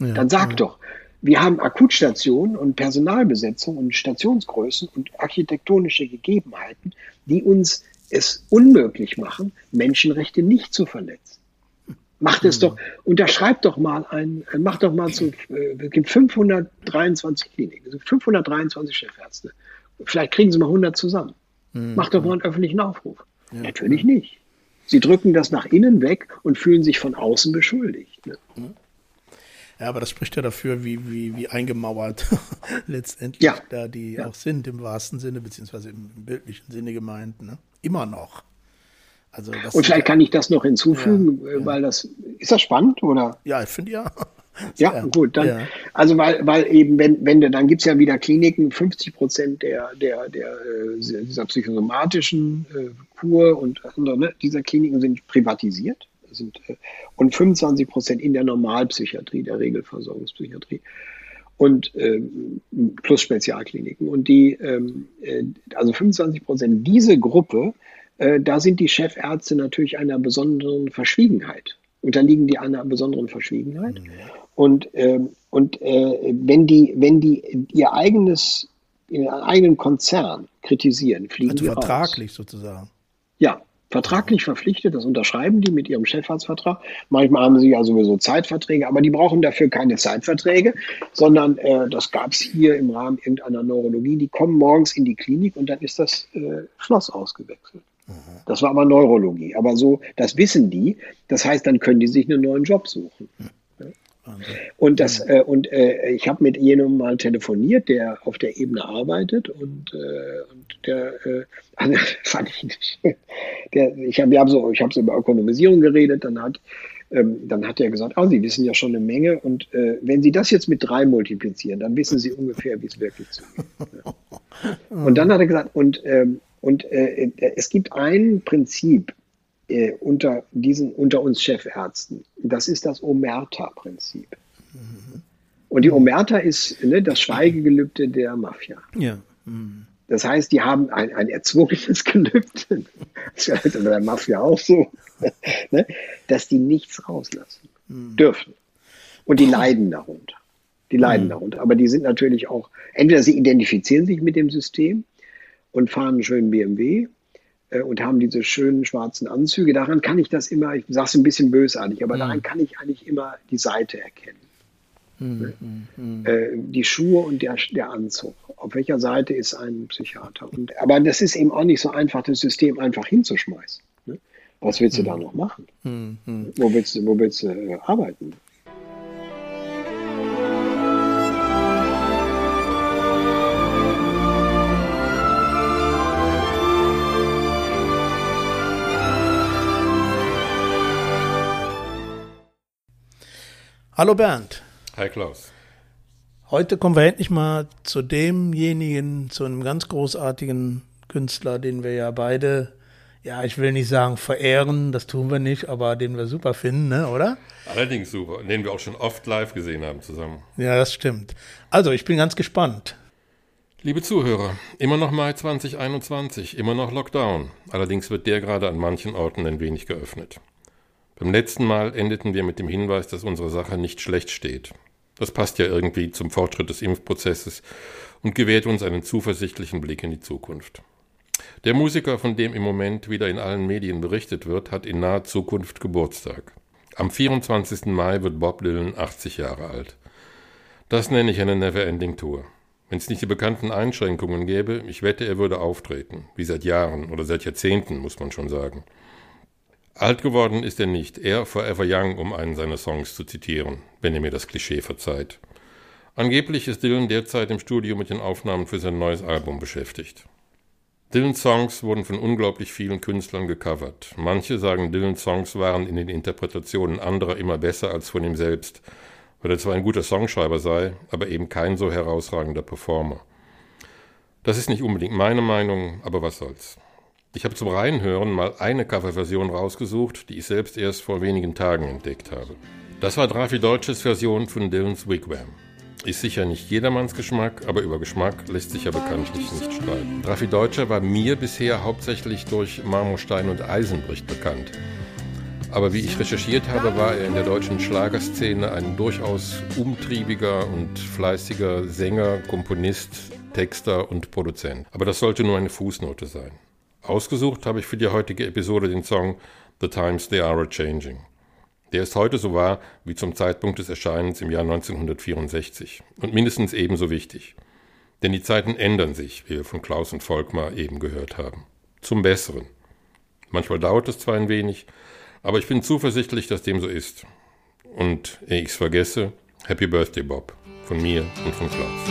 Ja, dann sagt ja. doch, wir haben Akutstationen und Personalbesetzung und Stationsgrößen und architektonische Gegebenheiten, die uns es unmöglich machen, Menschenrechte nicht zu verletzen. Macht es doch, unterschreibt doch mal ein, macht doch mal zu, äh, es gibt 523 Kliniken, es 523 Chefärzte. Vielleicht kriegen Sie mal 100 zusammen. Mhm. Macht doch mal einen öffentlichen Aufruf. Ja. Natürlich nicht. Sie drücken das nach innen weg und fühlen sich von außen beschuldigt. Ne? Ja, aber das spricht ja dafür, wie, wie, wie eingemauert letztendlich ja. da die ja. auch sind im wahrsten Sinne, beziehungsweise im, bildlichen Sinne gemeint. Ne? Immer noch. Also Und vielleicht kann ich das noch hinzufügen, ja, weil das, ist das spannend oder? Ja, ich finde ja. Ja, gut, dann, ja. also weil, weil eben, wenn, wenn dann gibt es ja wieder Kliniken, 50 Prozent der, der, der, äh, dieser psychosomatischen äh, Kur und andere, ne, dieser Kliniken sind privatisiert sind, äh, und 25 Prozent in der Normalpsychiatrie, der Regelversorgungspsychiatrie und äh, plus Spezialkliniken. Und die, ähm, äh, also 25 Prozent, diese Gruppe, äh, da sind die Chefärzte natürlich einer besonderen Verschwiegenheit unterliegen die einer besonderen Verschwiegenheit. Mhm. Und, ähm, und äh, wenn die, wenn die ihr eigenes, ihren eigenen Konzern kritisieren, fliegen also die vertraglich raus. sozusagen. Ja, vertraglich verpflichtet, das unterschreiben die mit ihrem Chefarztvertrag. Manchmal haben sie ja sowieso Zeitverträge, aber die brauchen dafür keine Zeitverträge, sondern äh, das gab es hier im Rahmen irgendeiner Neurologie. Die kommen morgens in die Klinik und dann ist das äh, Schloss ausgewechselt. Das war aber Neurologie. Aber so, das wissen die. Das heißt, dann können die sich einen neuen Job suchen. Und das äh, und äh, ich habe mit jenem mal telefoniert, der auf der Ebene arbeitet und, äh, und der also, fand ich nicht. Der, ich habe hab so, ich habe so über Ökonomisierung geredet, dann hat ähm, dann hat er gesagt, ah, Sie wissen ja schon eine Menge und äh, wenn Sie das jetzt mit drei multiplizieren, dann wissen Sie ungefähr, wie es wirklich zugeht. und dann hat er gesagt, und ähm, und äh, es gibt ein Prinzip, äh, unter, diesen, unter uns Chefärzten. Das ist das Omerta-Prinzip. Mhm. Und die Omerta ist ne, das Schweigegelübde der Mafia. Ja. Mhm. Das heißt, die haben ein, ein erzwungenes Gelübde, das ist bei der Mafia auch so, ne, dass die nichts rauslassen mhm. dürfen. Und die leiden darunter. Die leiden mhm. darunter. Aber die sind natürlich auch, entweder sie identifizieren sich mit dem System und fahren einen schönen BMW und haben diese schönen schwarzen Anzüge. Daran kann ich das immer, ich sage es ein bisschen bösartig, aber mhm. daran kann ich eigentlich immer die Seite erkennen. Mhm. Mhm. Äh, die Schuhe und der, der Anzug. Auf welcher Seite ist ein Psychiater? Und, aber das ist eben auch nicht so einfach, das System einfach hinzuschmeißen. Ne? Was willst du da noch machen? Wo willst du, wo willst du äh, arbeiten? Hallo Bernd. Hi Klaus. Heute kommen wir endlich mal zu demjenigen, zu einem ganz großartigen Künstler, den wir ja beide, ja, ich will nicht sagen verehren, das tun wir nicht, aber den wir super finden, ne, oder? Allerdings super, den wir auch schon oft live gesehen haben zusammen. Ja, das stimmt. Also, ich bin ganz gespannt. Liebe Zuhörer, immer noch Mai 2021, immer noch Lockdown. Allerdings wird der gerade an manchen Orten ein wenig geöffnet. Beim letzten Mal endeten wir mit dem Hinweis, dass unsere Sache nicht schlecht steht. Das passt ja irgendwie zum Fortschritt des Impfprozesses und gewährt uns einen zuversichtlichen Blick in die Zukunft. Der Musiker, von dem im Moment wieder in allen Medien berichtet wird, hat in naher Zukunft Geburtstag. Am 24. Mai wird Bob Dylan 80 Jahre alt. Das nenne ich eine Never-Ending Tour. Wenn es nicht die bekannten Einschränkungen gäbe, ich wette, er würde auftreten, wie seit Jahren oder seit Jahrzehnten, muss man schon sagen. Alt geworden ist er nicht, er Forever Young, um einen seiner Songs zu zitieren, wenn ihr mir das Klischee verzeiht. Angeblich ist Dylan derzeit im Studio mit den Aufnahmen für sein neues Album beschäftigt. Dylans Songs wurden von unglaublich vielen Künstlern gecovert. Manche sagen, Dylans Songs waren in den Interpretationen anderer immer besser als von ihm selbst, weil er zwar ein guter Songschreiber sei, aber eben kein so herausragender Performer. Das ist nicht unbedingt meine Meinung, aber was soll's. Ich habe zum Reinhören mal eine Coverversion rausgesucht, die ich selbst erst vor wenigen Tagen entdeckt habe. Das war Drafi Deutsches Version von Dylans Wigwam. Ist sicher nicht jedermanns Geschmack, aber über Geschmack lässt sich ja bekanntlich nicht streiten. Drafi Deutscher war mir bisher hauptsächlich durch Marmorstein und Eisenbricht bekannt. Aber wie ich recherchiert habe, war er in der deutschen Schlagerszene ein durchaus umtriebiger und fleißiger Sänger, Komponist, Texter und Produzent. Aber das sollte nur eine Fußnote sein. Ausgesucht habe ich für die heutige Episode den Song The Times They Are a Changing. Der ist heute so wahr wie zum Zeitpunkt des Erscheinens im Jahr 1964 und mindestens ebenso wichtig. Denn die Zeiten ändern sich, wie wir von Klaus und Volkmar eben gehört haben. Zum Besseren. Manchmal dauert es zwar ein wenig, aber ich bin zuversichtlich, dass dem so ist. Und ehe ich es vergesse, Happy Birthday Bob von mir und von Klaus.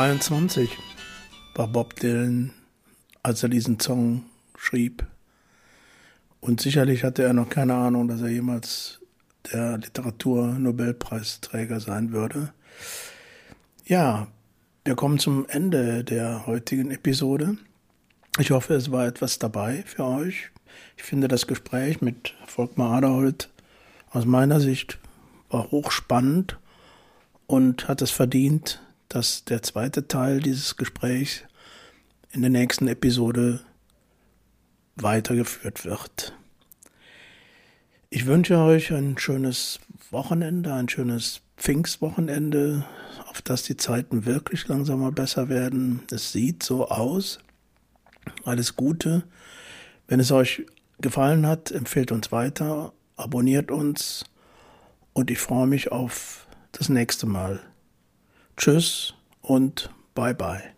23 war Bob Dylan, als er diesen Song schrieb. Und sicherlich hatte er noch keine Ahnung, dass er jemals der Literatur-Nobelpreisträger sein würde. Ja, wir kommen zum Ende der heutigen Episode. Ich hoffe, es war etwas dabei für euch. Ich finde das Gespräch mit Volkmar Aderholt aus meiner Sicht war hochspannend und hat es verdient, dass der zweite Teil dieses Gesprächs in der nächsten Episode weitergeführt wird. Ich wünsche euch ein schönes Wochenende, ein schönes Pfingstwochenende, auf das die Zeiten wirklich langsam mal besser werden. Es sieht so aus. Alles Gute. Wenn es euch gefallen hat, empfehlt uns weiter, abonniert uns und ich freue mich auf das nächste Mal. Tschüss und bye bye.